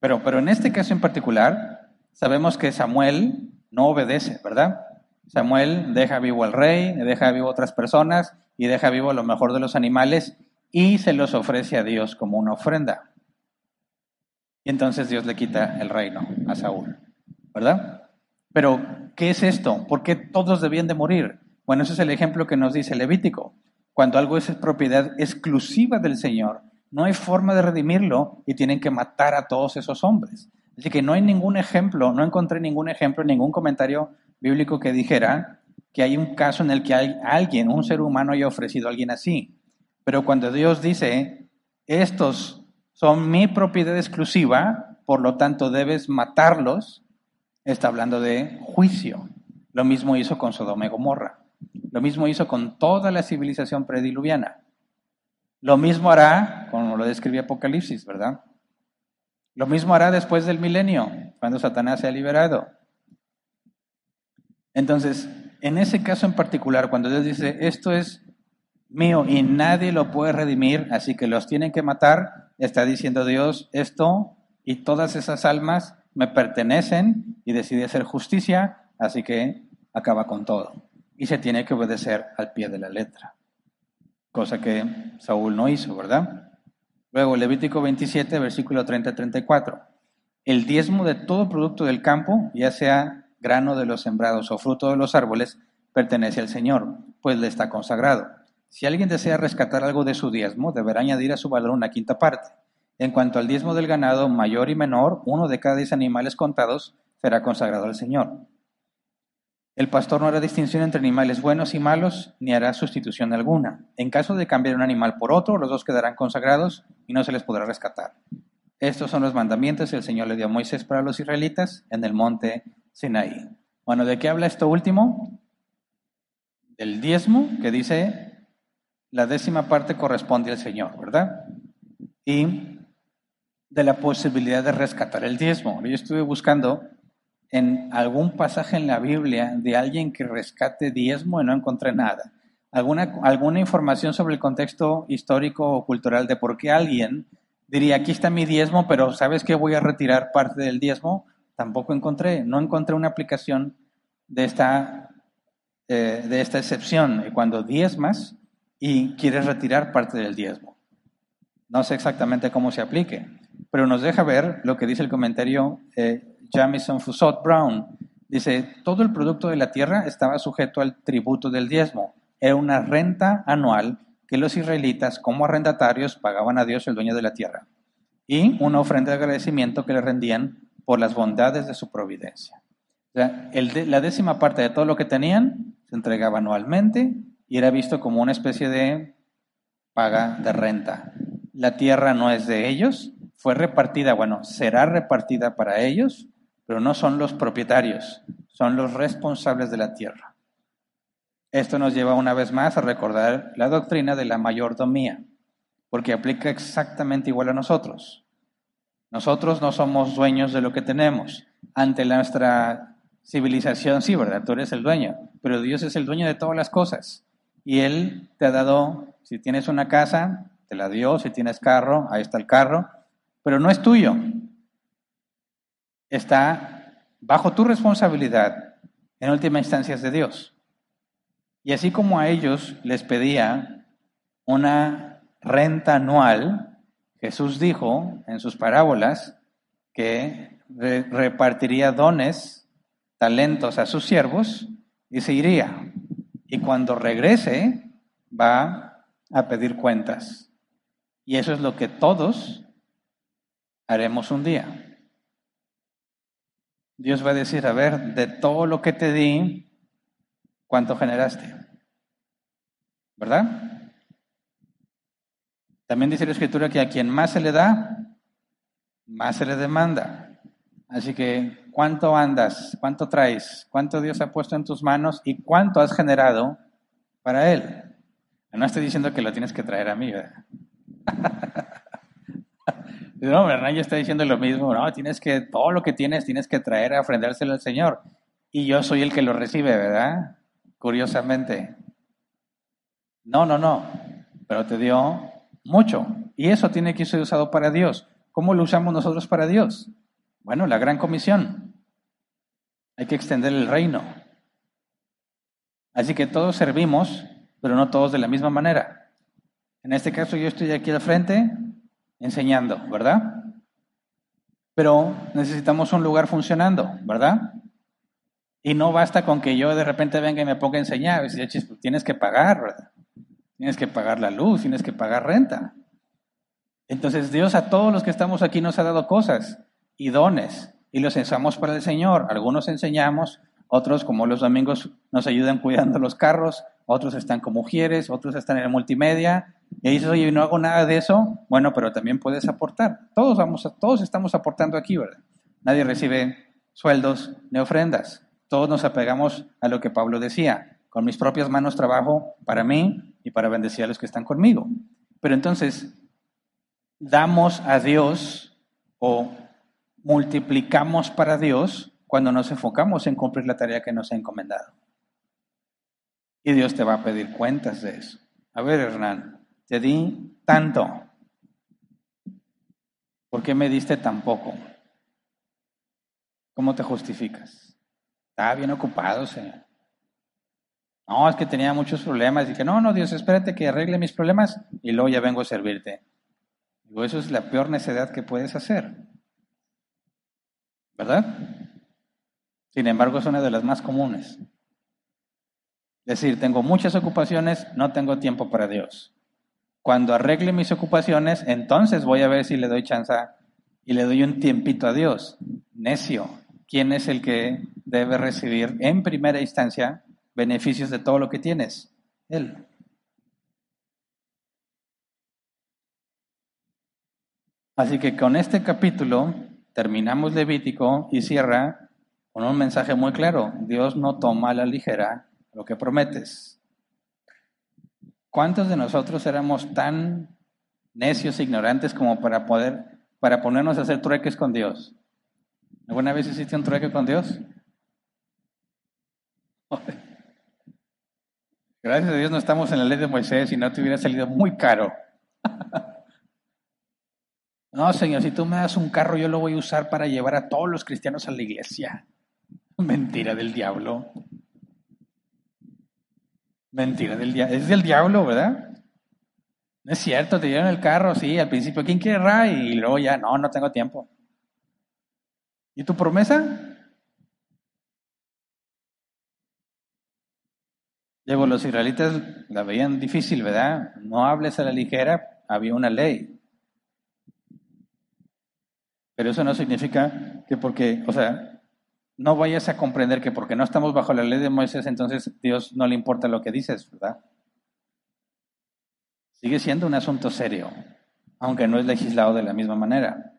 Pero, pero en este caso en particular, sabemos que Samuel no obedece, ¿verdad? Samuel deja vivo al rey, deja vivo a otras personas y deja vivo a lo mejor de los animales y se los ofrece a Dios como una ofrenda. Y entonces Dios le quita el reino a Saúl, ¿verdad? Pero, ¿qué es esto? ¿Por qué todos debían de morir? Bueno, ese es el ejemplo que nos dice Levítico. Cuando algo es propiedad exclusiva del Señor, no hay forma de redimirlo y tienen que matar a todos esos hombres. Así que no hay ningún ejemplo, no encontré ningún ejemplo, ningún comentario bíblico que dijera que hay un caso en el que alguien, un ser humano, haya ofrecido a alguien así. Pero cuando Dios dice, estos son mi propiedad exclusiva, por lo tanto debes matarlos, está hablando de juicio. Lo mismo hizo con Sodoma y Gomorra. Lo mismo hizo con toda la civilización prediluviana. Lo mismo hará, como lo describe Apocalipsis, ¿verdad? Lo mismo hará después del milenio, cuando Satanás sea liberado. Entonces, en ese caso en particular, cuando Dios dice, esto es mío y nadie lo puede redimir, así que los tienen que matar, está diciendo Dios, esto y todas esas almas me pertenecen y decide hacer justicia, así que acaba con todo. Y se tiene que obedecer al pie de la letra cosa que Saúl no hizo, ¿verdad? Luego, Levítico 27, versículo 30-34. El diezmo de todo producto del campo, ya sea grano de los sembrados o fruto de los árboles, pertenece al Señor, pues le está consagrado. Si alguien desea rescatar algo de su diezmo, deberá añadir a su valor una quinta parte. En cuanto al diezmo del ganado, mayor y menor, uno de cada diez animales contados será consagrado al Señor. El pastor no hará distinción entre animales buenos y malos, ni hará sustitución alguna. En caso de cambiar un animal por otro, los dos quedarán consagrados y no se les podrá rescatar. Estos son los mandamientos que el Señor le dio a Moisés para los israelitas en el monte Sinaí. Bueno, ¿de qué habla esto último? Del diezmo, que dice la décima parte corresponde al Señor, ¿verdad? Y de la posibilidad de rescatar el diezmo. Yo estuve buscando en algún pasaje en la Biblia de alguien que rescate diezmo y no encontré nada. Alguna, alguna información sobre el contexto histórico o cultural de por qué alguien diría, aquí está mi diezmo, pero ¿sabes que voy a retirar parte del diezmo? Tampoco encontré, no encontré una aplicación de esta, eh, de esta excepción, cuando diezmas y quieres retirar parte del diezmo. No sé exactamente cómo se aplique, pero nos deja ver lo que dice el comentario eh, Jamison Fusot Brown. Dice, todo el producto de la tierra estaba sujeto al tributo del diezmo. Era una renta anual que los israelitas como arrendatarios pagaban a Dios el dueño de la tierra. Y una ofrenda de agradecimiento que le rendían por las bondades de su providencia. O sea, la décima parte de todo lo que tenían se entregaba anualmente y era visto como una especie de paga de renta. La tierra no es de ellos, fue repartida, bueno, será repartida para ellos, pero no son los propietarios, son los responsables de la tierra. Esto nos lleva una vez más a recordar la doctrina de la mayordomía, porque aplica exactamente igual a nosotros. Nosotros no somos dueños de lo que tenemos. Ante nuestra civilización, sí, ¿verdad? Tú eres el dueño, pero Dios es el dueño de todas las cosas. Y Él te ha dado, si tienes una casa, te la dio, si tienes carro, ahí está el carro, pero no es tuyo, está bajo tu responsabilidad, en última instancia es de Dios. Y así como a ellos les pedía una renta anual, Jesús dijo en sus parábolas que repartiría dones, talentos a sus siervos y se iría. Y cuando regrese va a pedir cuentas. Y eso es lo que todos haremos un día. Dios va a decir, a ver, de todo lo que te di, ¿cuánto generaste? ¿Verdad? También dice la Escritura que a quien más se le da, más se le demanda. Así que, ¿cuánto andas? ¿Cuánto traes? ¿Cuánto Dios ha puesto en tus manos? ¿Y cuánto has generado para Él? No estoy diciendo que lo tienes que traer a mí, ¿verdad? No, Hernán ya está diciendo lo mismo, no, tienes que, todo lo que tienes, tienes que traer a ofrendérselo al Señor. Y yo soy el que lo recibe, ¿verdad? Curiosamente. No, no, no, pero te dio mucho. Y eso tiene que ser usado para Dios. ¿Cómo lo usamos nosotros para Dios? Bueno, la gran comisión. Hay que extender el reino. Así que todos servimos, pero no todos de la misma manera. En este caso yo estoy aquí al frente, enseñando, ¿verdad? Pero necesitamos un lugar funcionando, ¿verdad? Y no basta con que yo de repente venga y me ponga a enseñar. Tienes que pagar, ¿verdad? Tienes que pagar la luz, tienes que pagar renta. Entonces Dios a todos los que estamos aquí nos ha dado cosas y dones y los usamos para el Señor. Algunos enseñamos, otros como los domingos nos ayudan cuidando los carros, otros están como mujeres, otros están en el multimedia, y dices, oye, no hago nada de eso, bueno, pero también puedes aportar. Todos, vamos todos estamos aportando aquí, ¿verdad? Nadie recibe sueldos ni ofrendas. Todos nos apegamos a lo que Pablo decía. Con mis propias manos trabajo para mí y para bendecir a los que están conmigo. Pero entonces, damos a Dios o multiplicamos para Dios cuando nos enfocamos en cumplir la tarea que nos ha encomendado. Y Dios te va a pedir cuentas de eso. A ver, Hernán, te di tanto. ¿Por qué me diste tan poco? ¿Cómo te justificas? Estaba bien ocupado, Señor. No, es que tenía muchos problemas. Y que no, no, Dios, espérate que arregle mis problemas y luego ya vengo a servirte. Digo, eso es la peor necedad que puedes hacer. ¿Verdad? Sin embargo, es una de las más comunes. Es decir, tengo muchas ocupaciones, no tengo tiempo para Dios. Cuando arregle mis ocupaciones, entonces voy a ver si le doy chance y le doy un tiempito a Dios. Necio, ¿quién es el que debe recibir en primera instancia beneficios de todo lo que tienes? Él. Así que con este capítulo terminamos Levítico y cierra con un mensaje muy claro. Dios no toma a la ligera lo que prometes. ¿Cuántos de nosotros éramos tan necios, e ignorantes como para poder, para ponernos a hacer trueques con Dios? ¿Alguna vez hiciste un trueque con Dios? Gracias a Dios no estamos en la ley de Moisés y no te hubiera salido muy caro. No, Señor, si tú me das un carro, yo lo voy a usar para llevar a todos los cristianos a la iglesia. Mentira del diablo. Mentira del diablo. Es del diablo, ¿verdad? No es cierto, te dieron el carro, sí, al principio, ¿quién quiere Ray? Y luego ya, no, no tengo tiempo. ¿Y tu promesa? Luego los israelitas la veían difícil, ¿verdad? No hables a la ligera, había una ley. Pero eso no significa que porque, o sea, no vayas a comprender que porque no estamos bajo la ley de Moisés, entonces Dios no le importa lo que dices, ¿verdad? Sigue siendo un asunto serio, aunque no es legislado de la misma manera.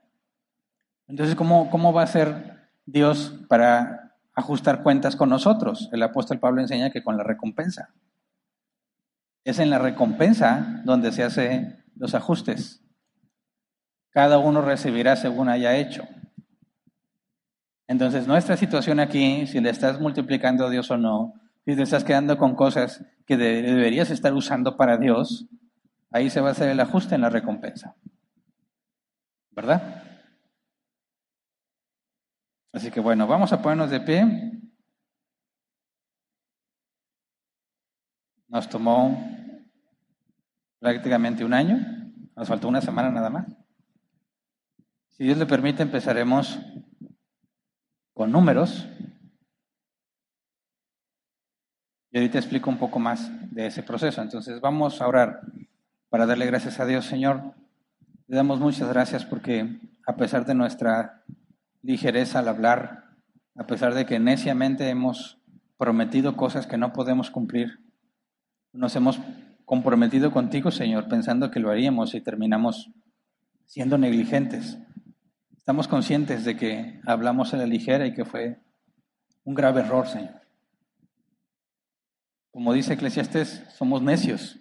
Entonces, ¿cómo, cómo va a ser Dios para ajustar cuentas con nosotros? El apóstol Pablo enseña que con la recompensa. Es en la recompensa donde se hacen los ajustes. Cada uno recibirá según haya hecho. Entonces, nuestra situación aquí, si le estás multiplicando a Dios o no, si te estás quedando con cosas que deberías estar usando para Dios, ahí se va a hacer el ajuste en la recompensa. ¿Verdad? Así que bueno, vamos a ponernos de pie. Nos tomó prácticamente un año, nos faltó una semana nada más. Si Dios le permite, empezaremos con números. Y ahorita explico un poco más de ese proceso. Entonces vamos a orar para darle gracias a Dios, Señor. Le damos muchas gracias porque a pesar de nuestra ligereza al hablar, a pesar de que neciamente hemos prometido cosas que no podemos cumplir, nos hemos comprometido contigo, Señor, pensando que lo haríamos y terminamos siendo negligentes. Estamos conscientes de que hablamos a la ligera y que fue un grave error, Señor. Como dice Eclesiastes, somos necios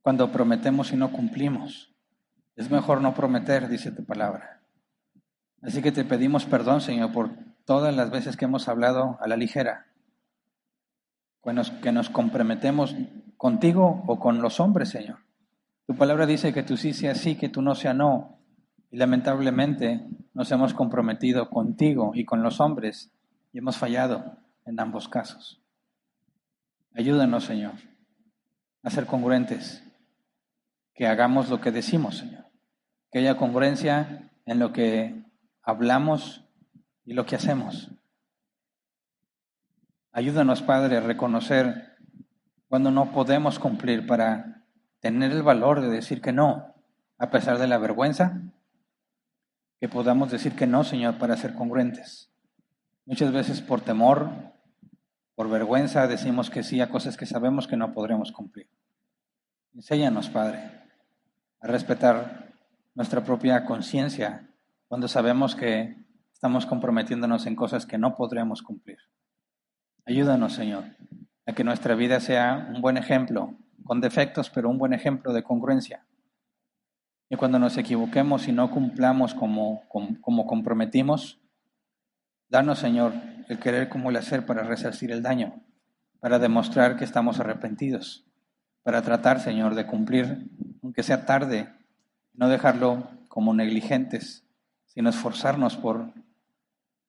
cuando prometemos y no cumplimos. Es mejor no prometer, dice tu palabra. Así que te pedimos perdón, Señor, por todas las veces que hemos hablado a la ligera, que nos comprometemos contigo o con los hombres, Señor. Tu palabra dice que tú sí sea sí, que tú no sea no, y lamentablemente nos hemos comprometido contigo y con los hombres y hemos fallado en ambos casos. Ayúdanos, Señor, a ser congruentes, que hagamos lo que decimos, Señor, que haya congruencia en lo que hablamos y lo que hacemos. Ayúdanos, Padre, a reconocer cuando no podemos cumplir para tener el valor de decir que no, a pesar de la vergüenza, que podamos decir que no, Señor, para ser congruentes. Muchas veces por temor, por vergüenza, decimos que sí a cosas que sabemos que no podremos cumplir. Enséñanos, Padre, a respetar nuestra propia conciencia cuando sabemos que estamos comprometiéndonos en cosas que no podremos cumplir. Ayúdanos, Señor, a que nuestra vida sea un buen ejemplo, con defectos, pero un buen ejemplo de congruencia. Y cuando nos equivoquemos y no cumplamos como, como, comprometimos, danos, Señor, el querer como el hacer para resarcir el daño, para demostrar que estamos arrepentidos, para tratar, Señor, de cumplir, aunque sea tarde, no dejarlo como negligentes, sino esforzarnos por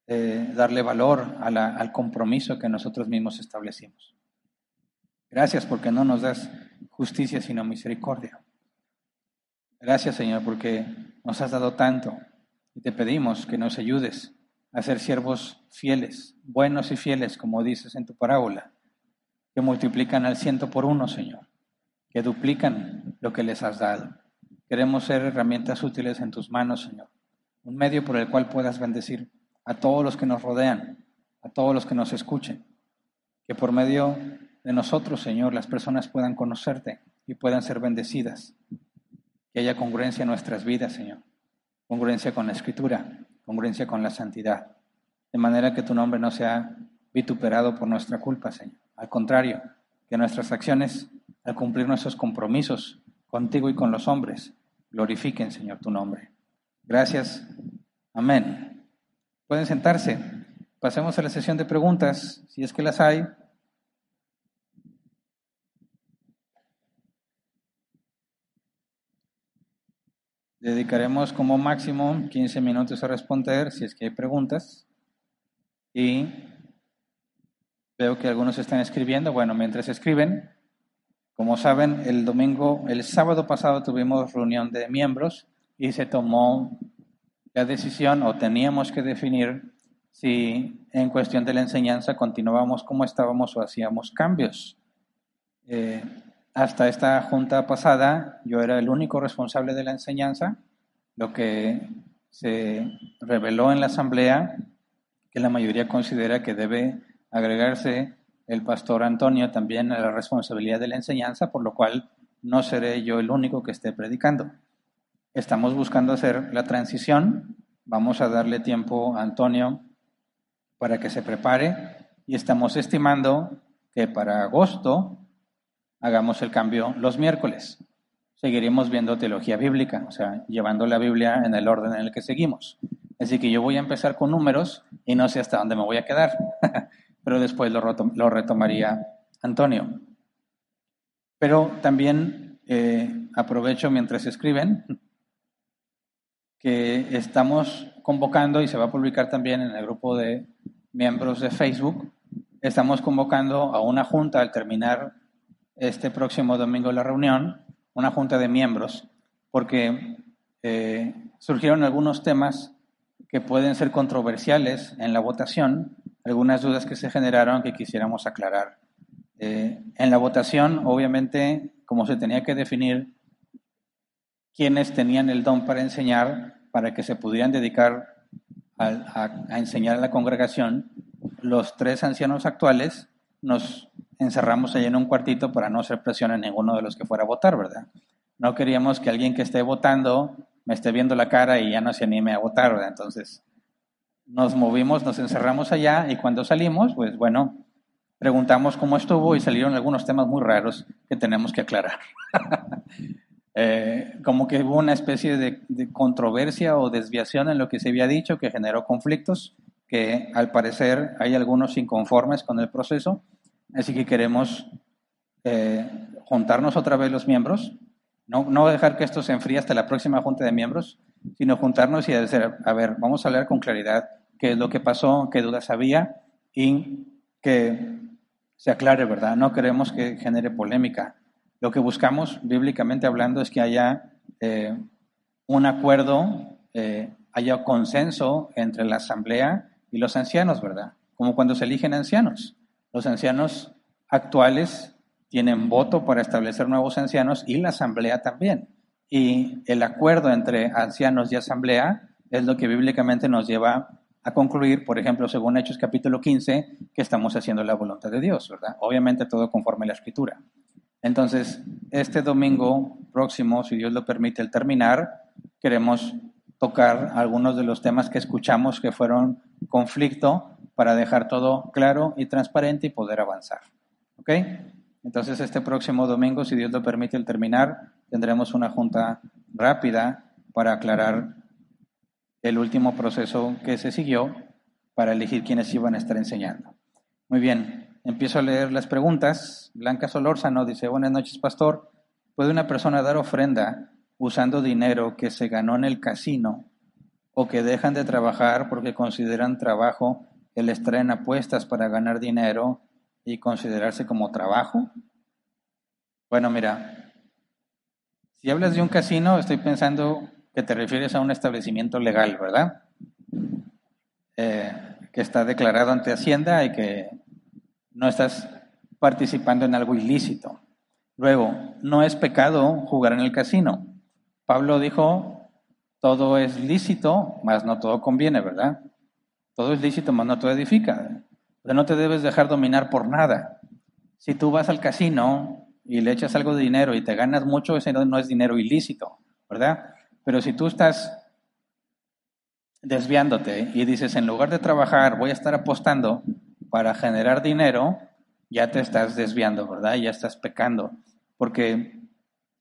eh, darle valor al compromiso que nosotros mismos establecimos. Gracias porque no nos das justicia, sino misericordia. Gracias, Señor, porque nos has dado tanto y te pedimos que nos ayudes a ser siervos fieles, buenos y fieles, como dices en tu parábola, que multiplican al ciento por uno, Señor, que duplican lo que les has dado. Queremos ser herramientas útiles en tus manos, Señor, un medio por el cual puedas bendecir a todos los que nos rodean, a todos los que nos escuchen, que por medio de nosotros, Señor, las personas puedan conocerte y puedan ser bendecidas, que haya congruencia en nuestras vidas, Señor, congruencia con la Escritura, congruencia con la santidad, de manera que tu nombre no sea vituperado por nuestra culpa, Señor. Al contrario, que nuestras acciones, al cumplir nuestros compromisos contigo y con los hombres, glorifiquen, Señor, tu nombre. Gracias. Amén. Pueden sentarse. Pasemos a la sesión de preguntas, si es que las hay. Dedicaremos como máximo 15 minutos a responder si es que hay preguntas. Y veo que algunos están escribiendo. Bueno, mientras escriben, como saben, el domingo, el sábado pasado tuvimos reunión de miembros y se tomó la decisión o teníamos que definir si en cuestión de la enseñanza continuábamos como estábamos o hacíamos cambios. Eh, hasta esta junta pasada yo era el único responsable de la enseñanza, lo que se reveló en la asamblea, que la mayoría considera que debe agregarse el pastor Antonio también a la responsabilidad de la enseñanza, por lo cual no seré yo el único que esté predicando. Estamos buscando hacer la transición, vamos a darle tiempo a Antonio para que se prepare y estamos estimando que para agosto hagamos el cambio los miércoles. Seguiremos viendo teología bíblica, o sea, llevando la Biblia en el orden en el que seguimos. Así que yo voy a empezar con números y no sé hasta dónde me voy a quedar, pero después lo, retomaría Antonio. Pero también eh, aprovecho mientras escriben que estamos convocando y se va a publicar también en el grupo de miembros de Facebook, estamos convocando a una junta al terminar este próximo domingo la reunión, una junta de miembros, porque eh, surgieron algunos temas que pueden ser controversiales en la votación, algunas dudas que se generaron que quisiéramos aclarar. Eh, en la votación, obviamente, como se tenía que definir quiénes tenían el don para enseñar, para que se pudieran dedicar a, a enseñar a la congregación, los tres ancianos actuales nos encerramos ahí en un cuartito para no hacer presión a ninguno de los que fuera a votar, ¿verdad? No queríamos que alguien que esté votando me esté viendo la cara y ya no se anime a votar, ¿verdad? Entonces nos movimos, nos encerramos allá y cuando salimos, pues bueno, preguntamos cómo estuvo y salieron algunos temas muy raros que tenemos que aclarar. Eh, como que hubo una especie de, controversia o desviación en lo que se había dicho que generó conflictos, que al parecer hay algunos inconformes con el proceso Así que queremos eh, juntarnos otra vez los miembros, no, no dejar que esto se enfríe hasta la próxima junta de miembros, sino juntarnos y decir, a ver, vamos a hablar con claridad qué es lo que pasó, qué dudas había y que se aclare, ¿verdad? No queremos que genere polémica. Lo que buscamos, bíblicamente hablando, es que haya eh, un acuerdo, eh, haya consenso entre la asamblea y los ancianos, ¿verdad? Como cuando se eligen ancianos. Los ancianos actuales tienen voto para establecer nuevos ancianos y la asamblea también. Y el acuerdo entre ancianos y asamblea es lo que bíblicamente nos lleva a concluir, por ejemplo, según Hechos capítulo 15, que estamos haciendo la voluntad de Dios, ¿verdad? Obviamente todo conforme a la escritura. Entonces, este domingo próximo, si Dios lo permite, al terminar, queremos tocar algunos de los temas que escuchamos que fueron conflicto para dejar todo claro y transparente y poder avanzar. ¿Ok? Entonces este próximo domingo, si Dios lo permite al terminar, tendremos una junta rápida para aclarar el último proceso que se siguió para elegir quiénes iban a estar enseñando. Muy bien, empiezo a leer las preguntas. Blanca Solórzano dice, buenas noches, pastor. ¿Puede una persona dar ofrenda usando dinero que se ganó en el casino o que dejan de trabajar porque consideran trabajo que les traen apuestas para ganar dinero y considerarse como trabajo? Bueno, mira, Si hablas de un casino, estoy pensando que te refieres a un establecimiento legal, ¿verdad? Eh, que está declarado ante Hacienda y que no estás participando en algo ilícito. Luego, no es pecado jugar en el casino. Pablo dijo, todo es lícito, mas no todo conviene, ¿verdad? Todo es lícito, mas no todo edifica. Pero no te debes dejar dominar por nada. Si tú vas al casino y le echas algo de dinero y te ganas mucho, ese no es dinero ilícito, ¿verdad? Pero si tú estás desviándote y dices, en lugar de trabajar, voy a estar apostando para generar dinero, ya te estás desviando, ¿verdad? Ya estás pecando. Porque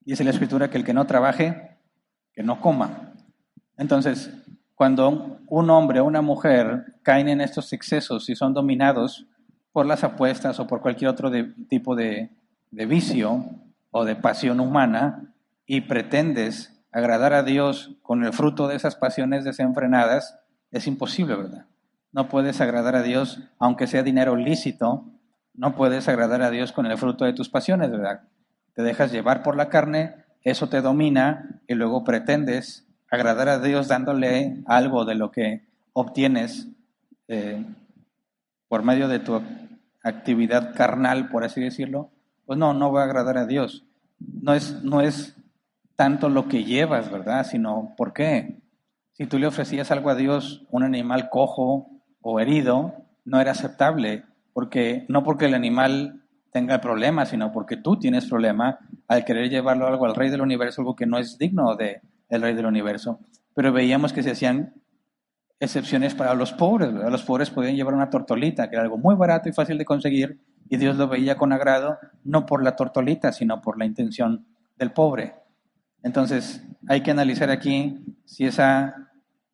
dice la escritura que el que no trabaje, que no coma. Entonces, cuando un hombre o una mujer caen en estos excesos y son dominados por las apuestas o por cualquier otro tipo de, de vicio o de pasión humana y pretendes agradar a Dios con el fruto de esas pasiones desenfrenadas, es imposible, ¿verdad? No puedes agradar a Dios, aunque sea dinero lícito, no puedes agradar a Dios con el fruto de tus pasiones, ¿verdad? Te dejas llevar por la carne, eso te domina y luego pretendes agradar a Dios dándole algo de lo que obtienes eh, por medio de tu actividad carnal, por así decirlo, pues no, no va a agradar a Dios. No es, no es tanto lo que llevas, ¿verdad? Sino por qué. Si tú le ofrecías algo a Dios, un animal cojo o herido, no era aceptable, porque no porque el animal tenga el problema, sino porque tú tienes problema al querer llevarlo algo al rey del universo, algo que no es digno de el rey del universo. Pero veíamos que se hacían excepciones para los pobres. Los pobres podían llevar una tortolita, que era algo muy barato y fácil de conseguir, y Dios lo veía con agrado, no por la tortolita, sino por la intención del pobre. Entonces, hay que analizar aquí si, esa,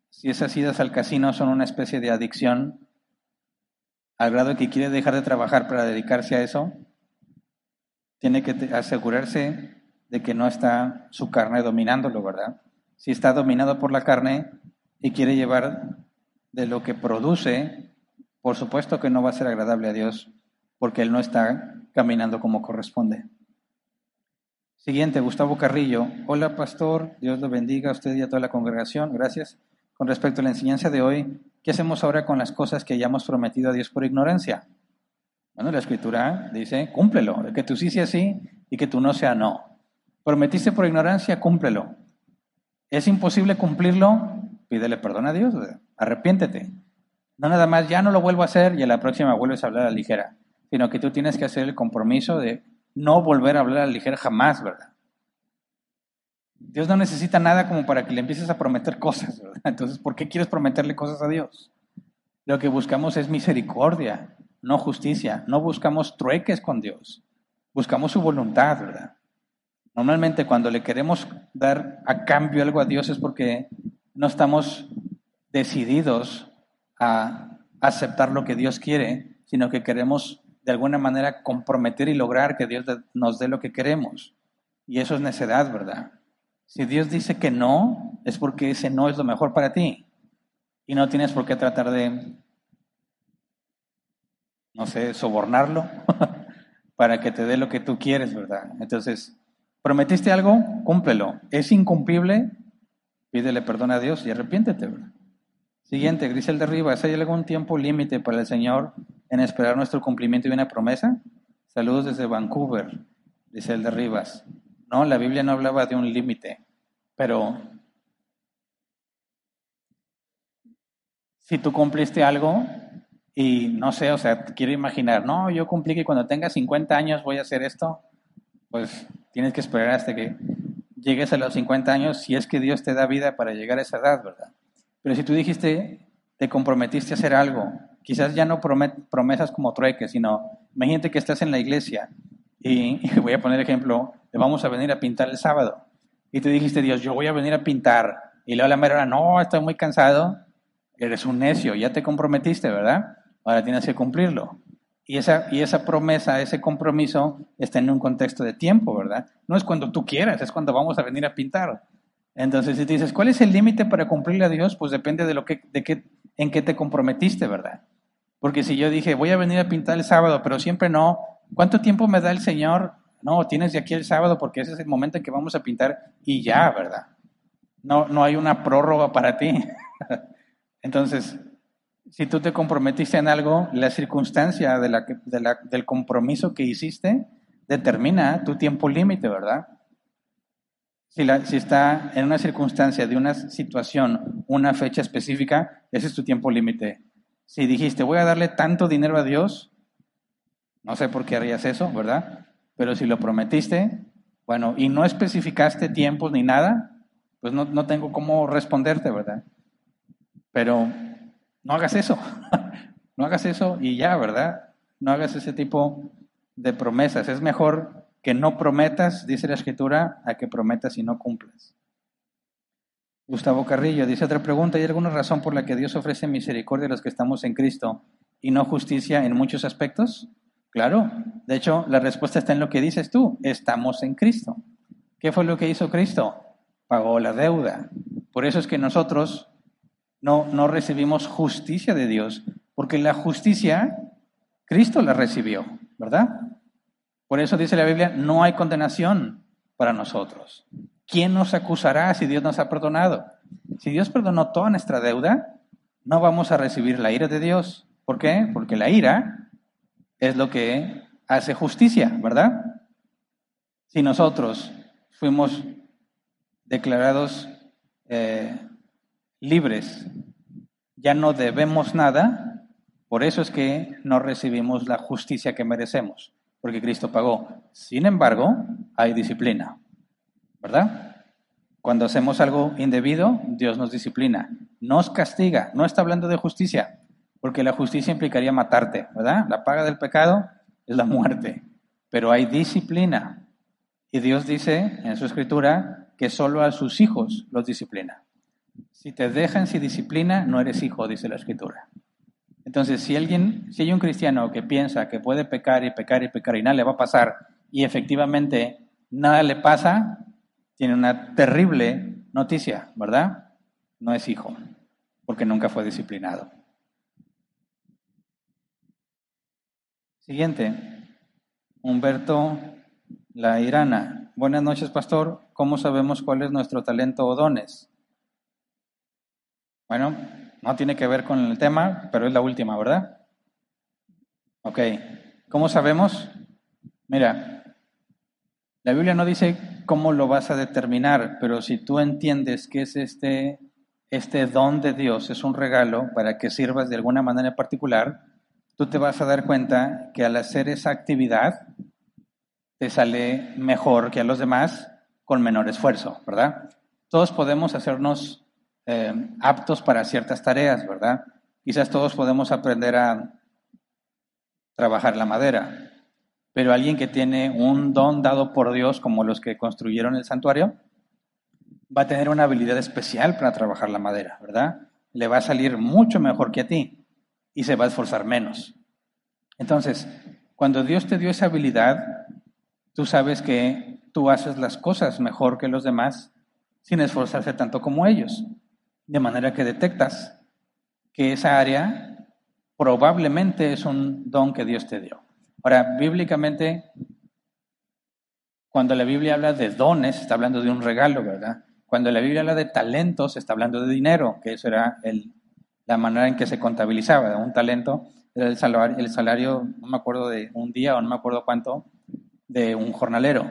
si esas idas al casino son una especie de adicción, al grado que quiere dejar de trabajar para dedicarse a eso, tiene que asegurarse de que no está su carne dominándolo, ¿verdad? Si está dominado por la carne y quiere llevar de lo que produce, por supuesto que no va a ser agradable a Dios, porque Él no está caminando como corresponde. Siguiente, Gustavo Carrillo. Hola, pastor. Dios lo bendiga a usted y a toda la congregación. Gracias. Con respecto a la enseñanza de hoy, ¿qué hacemos ahora con las cosas que hayamos prometido a Dios por ignorancia? Bueno, la escritura dice, cúmplelo, que tú sí sea sí y que tú no sea no. Prometiste por ignorancia, cúmplelo. ¿Es imposible cumplirlo? Pídele perdón a Dios, arrepiéntete. No nada más, ya no lo vuelvo a hacer y a la próxima vuelves a hablar a la ligera, sino que tú tienes que hacer el compromiso de no volver a hablar a la ligera jamás, ¿verdad? Dios no necesita nada como para que le empieces a prometer cosas, ¿verdad? Entonces, ¿por qué quieres prometerle cosas a Dios? Lo que buscamos es misericordia, no justicia. No buscamos trueques con Dios. Buscamos su voluntad, ¿verdad? Normalmente cuando le queremos dar a cambio algo a Dios es porque no estamos decididos a aceptar lo que Dios quiere, sino que queremos de alguna manera comprometer y lograr que Dios nos dé lo que queremos. Y eso es necedad, ¿verdad? Si Dios dice que no, es porque ese no es lo mejor para ti. Y no tienes por qué tratar de, no sé, sobornarlo para que te dé lo que tú quieres, ¿verdad? Entonces, prometiste algo, cúmplelo. Es incumplible, pídele perdón a Dios y arrepiéntete, ¿verdad? Siguiente, Grisel de Rivas, ¿hay algún tiempo límite para el Señor en esperar nuestro cumplimiento de una promesa? Saludos desde Vancouver, Grisel de Rivas. No, la Biblia no hablaba de un límite, pero si tú cumpliste algo y no sé, o sea, quiero imaginar, no, yo cumplí que cuando tenga 50 años voy a hacer esto, pues tienes que esperar hasta que llegues a los 50 años si es que Dios te da vida para llegar a esa edad, ¿verdad? Pero si tú dijiste, te comprometiste a hacer algo, quizás ya no promesas como trueque, sino imagínate que estás en la iglesia y, voy a poner ejemplo, le vamos a venir a pintar el sábado. Y te dijiste, Dios, yo voy a venir a pintar. Y luego la mera no, estoy muy cansado. Eres un necio, ya te comprometiste, ¿verdad? Ahora tienes que cumplirlo. Y esa, y esa promesa, ese compromiso está en un contexto de tiempo, ¿verdad? No es cuando tú quieras, es cuando vamos a venir a pintar. Entonces, si dices, ¿cuál es el límite para cumplirle a Dios? Pues depende de lo que, de qué, en qué te comprometiste, ¿verdad? Porque si yo dije, voy a venir a pintar el sábado, pero siempre no, ¿cuánto tiempo me da el Señor No, tienes de aquí el sábado porque ese es el momento en que vamos a pintar y ya, ¿verdad? No, no hay una prórroga para ti. Entonces, si tú te comprometiste en algo, la circunstancia del compromiso que hiciste determina tu tiempo límite, ¿verdad? Si, si está en una circunstancia de una situación, una fecha específica, ese es tu tiempo límite. Si dijiste, voy a darle tanto dinero a Dios, no sé por qué harías eso, ¿verdad? Pero si lo prometiste, bueno, y no especificaste tiempos ni nada, pues no, no tengo cómo responderte, ¿verdad? Pero no hagas eso, no hagas eso y ya, ¿verdad? No hagas ese tipo de promesas. Es mejor que no prometas, dice la escritura, a que prometas y no cumplas. Gustavo Carrillo dice otra pregunta, ¿hay alguna razón por la que Dios ofrece misericordia a los que estamos en Cristo y no justicia en muchos aspectos? Claro, de hecho la respuesta está en lo que dices tú, estamos en Cristo. ¿Qué fue lo que hizo Cristo? Pagó la deuda. Por eso es que nosotros no, no recibimos justicia de Dios, porque la justicia Cristo la recibió, ¿verdad? Por eso dice la Biblia, no hay condenación para nosotros. ¿quién nos acusará si Dios nos ha perdonado? Si Dios perdonó toda nuestra deuda, no vamos a recibir la ira de Dios. ¿Por qué? Porque la ira es lo que hace justicia, ¿verdad? Si nosotros fuimos declarados eh, libres, ya no debemos nada, por eso es que no recibimos la justicia que merecemos, porque Cristo pagó. Sin embargo, hay disciplina. ¿verdad? Cuando hacemos algo indebido, Dios nos disciplina, nos castiga, no está hablando de justicia, porque la justicia implicaría matarte, ¿verdad? La paga del pecado es la muerte, pero hay disciplina. Y Dios dice en su escritura que solo a sus hijos los disciplina. Si te dejan sin disciplina, no eres hijo, dice la escritura. Entonces, si alguien, si hay un cristiano que piensa que puede pecar y pecar y pecar y nada le va a pasar, y efectivamente nada le pasa, tiene una terrible noticia, ¿verdad? No es hijo, porque nunca fue disciplinado. Siguiente, Humberto La Irana. Buenas noches, pastor. ¿Cómo sabemos cuál es nuestro talento o dones? Bueno, no tiene que ver con el tema, pero es la última, ¿verdad? Ok. ¿Cómo sabemos? Mira, la Biblia no dice cómo lo vas a determinar, pero si tú entiendes que es este, este don de Dios, es un regalo para que sirvas de alguna manera particular, tú te vas a dar cuenta que al hacer esa actividad te sale mejor que a los demás con menor esfuerzo, ¿verdad? Todos podemos hacernos eh, aptos para ciertas tareas, ¿verdad? Quizás todos podemos aprender a trabajar la madera, pero alguien que tiene un don dado por Dios, como los que construyeron el santuario, va a tener una habilidad especial para trabajar la madera, ¿verdad? Le va a salir mucho mejor que a ti y se va a esforzar menos. Entonces, cuando Dios te dio esa habilidad, tú sabes que tú haces las cosas mejor que los demás sin esforzarse tanto como ellos. De manera que detectas que esa área probablemente es un don que Dios te dio. Ahora, bíblicamente, cuando la Biblia habla de dones, está hablando de un regalo, ¿verdad? Cuando la Biblia habla de talentos, está hablando de dinero, que eso era el, la manera en que se contabilizaba. Un talento era el salario, el salario, no me acuerdo de un día o no me acuerdo cuánto, de un jornalero.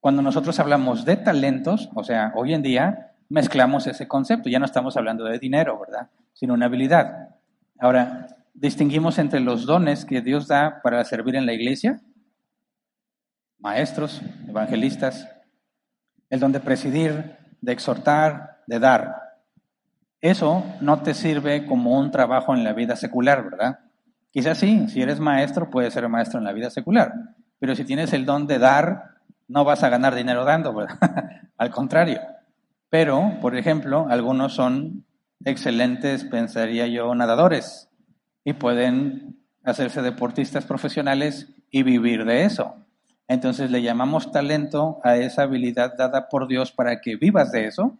Cuando nosotros hablamos de talentos, o sea, hoy en día mezclamos ese concepto, ya no estamos hablando de dinero, ¿verdad? Sino una habilidad. Ahora, distinguimos entre los dones que Dios da para servir en la iglesia, maestros, evangelistas, el don de presidir, de exhortar, de dar. Eso no te sirve como un trabajo en la vida secular, ¿verdad? Quizás sí, si eres maestro, puedes ser maestro en la vida secular, pero si tienes el don de dar, no vas a ganar dinero dando, ¿verdad? Al contrario. Pero, por ejemplo, algunos son excelentes, pensaría yo, nadadores, y pueden hacerse deportistas profesionales y vivir de eso. Entonces le llamamos talento a esa habilidad dada por Dios para que vivas de eso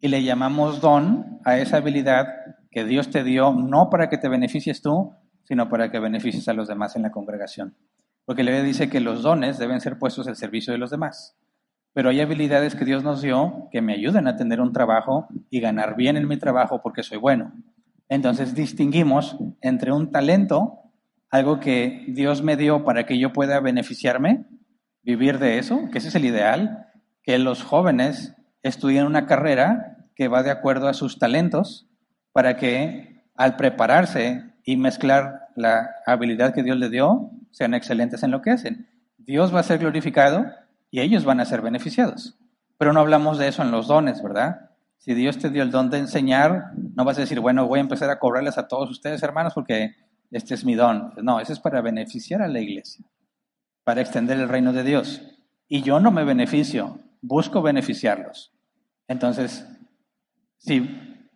y le llamamos don a esa habilidad que Dios te dio no para que te beneficies tú, sino para que beneficies a los demás en la congregación. porque la dice que los dones deben ser puestos al servicio de los demás. Pero hay habilidades que Dios nos dio que me ayudan a tener un trabajo y ganar bien en mi trabajo porque soy bueno. Entonces distinguimos entre un talento, algo que Dios me dio para que yo pueda beneficiarme, vivir de eso, que ese es el ideal, que los jóvenes estudien una carrera que va de acuerdo a sus talentos para que al prepararse y mezclar la habilidad que Dios le dio, sean excelentes en lo que hacen. Dios va a ser glorificado y ellos van a ser beneficiados. Pero no hablamos de eso en los dones, ¿verdad? Si Dios te dio el don de enseñar, no vas a decir, bueno, voy a empezar a cobrarles a todos ustedes, hermanos, porque este es mi don. No, eso es para beneficiar a la iglesia, para extender el reino de Dios. Y yo no me beneficio, busco beneficiarlos. Entonces, si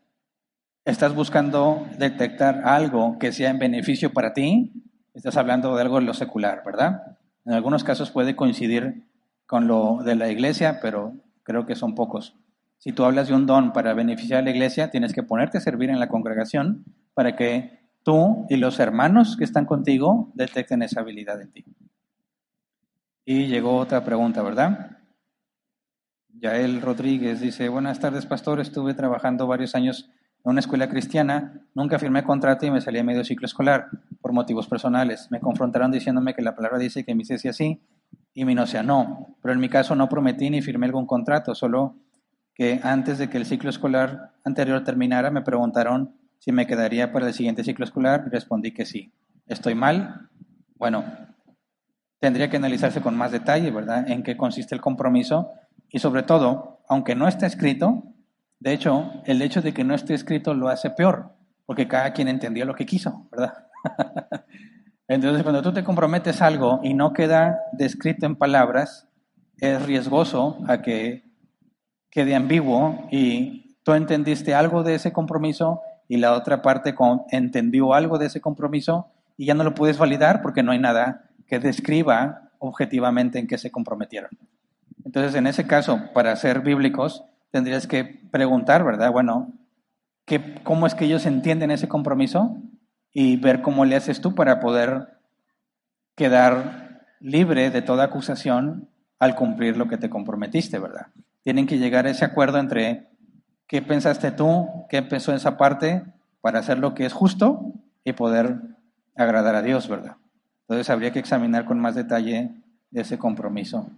estás buscando detectar algo que sea en beneficio para ti, estás hablando de algo de lo secular, ¿verdad? En algunos casos puede coincidir con lo de la iglesia, pero creo que son pocos. Si tú hablas de un don para beneficiar a la iglesia, tienes que ponerte a servir en la congregación para que tú y los hermanos que están contigo detecten esa habilidad en ti. Y llegó otra pregunta, ¿verdad? Yael Rodríguez dice, buenas tardes, pastor. Estuve trabajando varios años en una escuela cristiana, nunca firmé contrato y me salí a medio ciclo escolar por motivos personales. Me confrontaron diciéndome que la palabra dice que mi cese así y mi no sea no. Pero en mi caso no prometí ni firmé algún contrato, solo que antes de que el ciclo escolar anterior terminara me preguntaron si me quedaría para el siguiente ciclo escolar y respondí que sí. ¿Estoy mal? Bueno, tendría que analizarse con más detalle, ¿verdad? En qué consiste el compromiso y sobre todo, aunque no está escrito, de hecho, el hecho de que no esté escrito lo hace peor, porque cada quien entendió lo que quiso, ¿verdad? Entonces, cuando tú te comprometes algo y no queda descrito en palabras, es riesgoso a que quede ambiguo y tú entendiste algo de ese compromiso y la otra parte entendió algo de ese compromiso y ya no lo puedes validar porque no hay nada que describa objetivamente en qué se comprometieron. Entonces, en ese caso, para ser bíblicos, tendrías que preguntar, ¿verdad? Bueno, ¿qué, ¿cómo es que ellos entienden ese compromiso? Y ver cómo le haces tú para poder quedar libre de toda acusación al cumplir lo que te comprometiste, ¿verdad? Tienen que llegar a ese acuerdo entre qué pensaste tú, qué pensó esa parte para hacer lo que es justo y poder agradar a Dios, ¿verdad? Entonces habría que examinar con más detalle ese compromiso.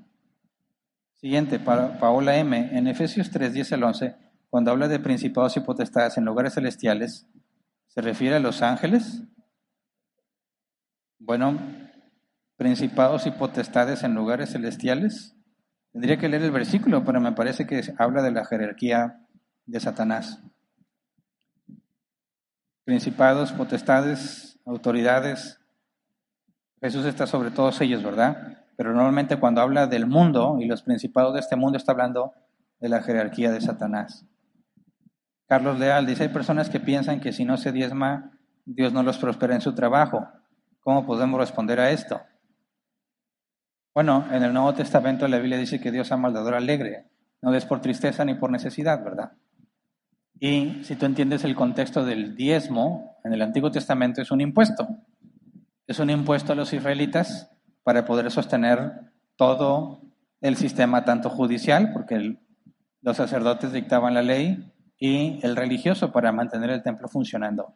Siguiente, para Paola M. En Efesios 3, 10 al 11, cuando habla de principados y potestades en lugares celestiales, ¿Se refiere a los ángeles? Bueno, principados y potestades en lugares celestiales. Tendría que leer el versículo, pero me parece que habla de la jerarquía de Satanás. Principados, potestades, autoridades. Jesús está sobre todos ellos, ¿verdad? Pero normalmente cuando habla del mundo y los principados de este mundo está hablando de la jerarquía de Satanás. Carlos Leal dice, hay personas que piensan que si no se diezma, Dios no los prospera en su trabajo. ¿Cómo podemos responder a esto? Bueno, en el Nuevo Testamento la Biblia dice que Dios ama al alegre. No es por tristeza ni por necesidad, ¿verdad? Y si tú entiendes el contexto del diezmo, en el Antiguo Testamento es un impuesto. Es un impuesto a los israelitas para poder sostener todo el sistema, tanto judicial, porque los sacerdotes dictaban la ley, y el religioso para mantener el templo funcionando.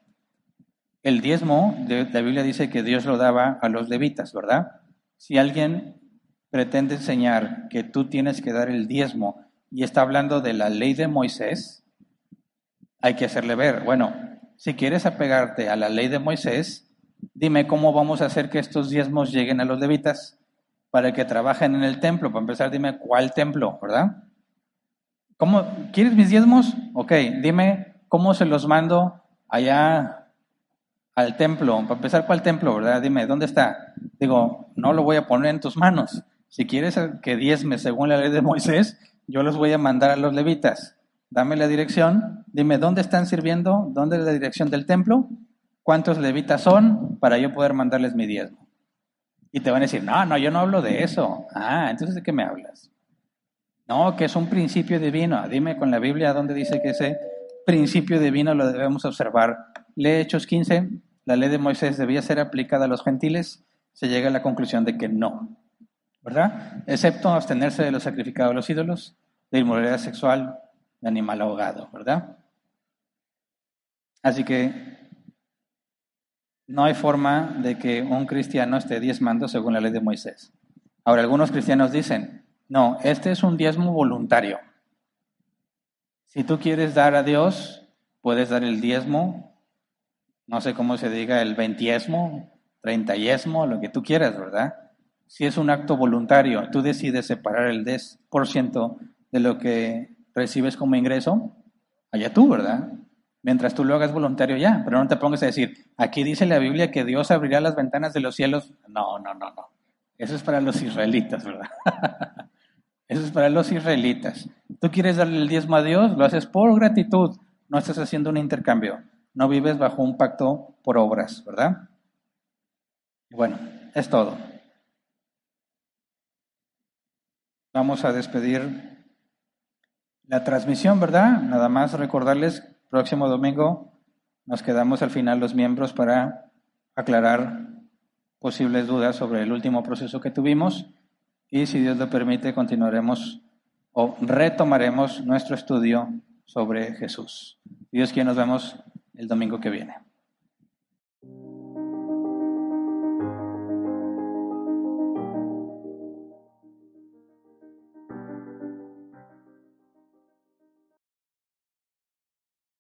El diezmo, la Biblia dice que Dios lo daba a los levitas, ¿verdad? Si alguien pretende enseñar que tú tienes que dar el diezmo y está hablando de la ley de Moisés, hay que hacerle ver, bueno, si quieres apegarte a la ley de Moisés, dime cómo vamos a hacer que estos diezmos lleguen a los levitas para que trabajen en el templo. Para empezar, dime cuál templo, ¿verdad? ¿Cómo, ¿Quieres mis diezmos? Ok, dime cómo se los mando allá al templo. Para empezar, ¿cuál templo, verdad? Dime, ¿dónde está? Digo, no lo voy a poner en tus manos. Si quieres que diezme según la ley de Moisés, yo los voy a mandar a los levitas. Dame la dirección, dime dónde están sirviendo, dónde es la dirección del templo, cuántos levitas son para yo poder mandarles mi diezmo. Y te van a decir, no, no, yo no hablo de eso. Ah, entonces ¿de qué me hablas? No, que es un principio divino. Dime con la Biblia dónde dice que ese principio divino lo debemos observar. Lee Hechos 15, la ley de Moisés debía ser aplicada a los gentiles se llega a la conclusión de que no, ¿verdad? Excepto abstenerse de los sacrificados a los ídolos, de inmoralidad sexual, de animal ahogado, ¿verdad? Así que no hay forma de que un cristiano esté diezmando según la ley de Moisés. Ahora, algunos cristianos dicen, no, este es un diezmo voluntario. Si tú quieres dar a Dios, puedes dar el diezmo, no sé cómo se diga, el veintiesmo, treintaesmo, lo que tú quieras, ¿verdad? Si es un acto voluntario, tú decides separar el 10% de lo que recibes como ingreso, allá tú, ¿verdad? Mientras tú lo hagas voluntario ya, pero no te pongas a decir, aquí dice la Biblia que Dios abrirá las ventanas de los cielos. No, no, no, no. Eso es para los israelitas, ¿verdad? Eso es para los israelitas. Tú quieres darle el diezmo a Dios, lo haces por gratitud, no estás haciendo un intercambio, no vives bajo un pacto por obras, ¿verdad? Bueno, es todo. Vamos a despedir la transmisión, ¿verdad? Nada más recordarles, próximo domingo nos quedamos al final los miembros para aclarar posibles dudas sobre el último proceso que tuvimos y si Dios lo permite continuaremos o retomaremos nuestro estudio sobre Jesús. Dios quiere nos vemos el domingo que viene.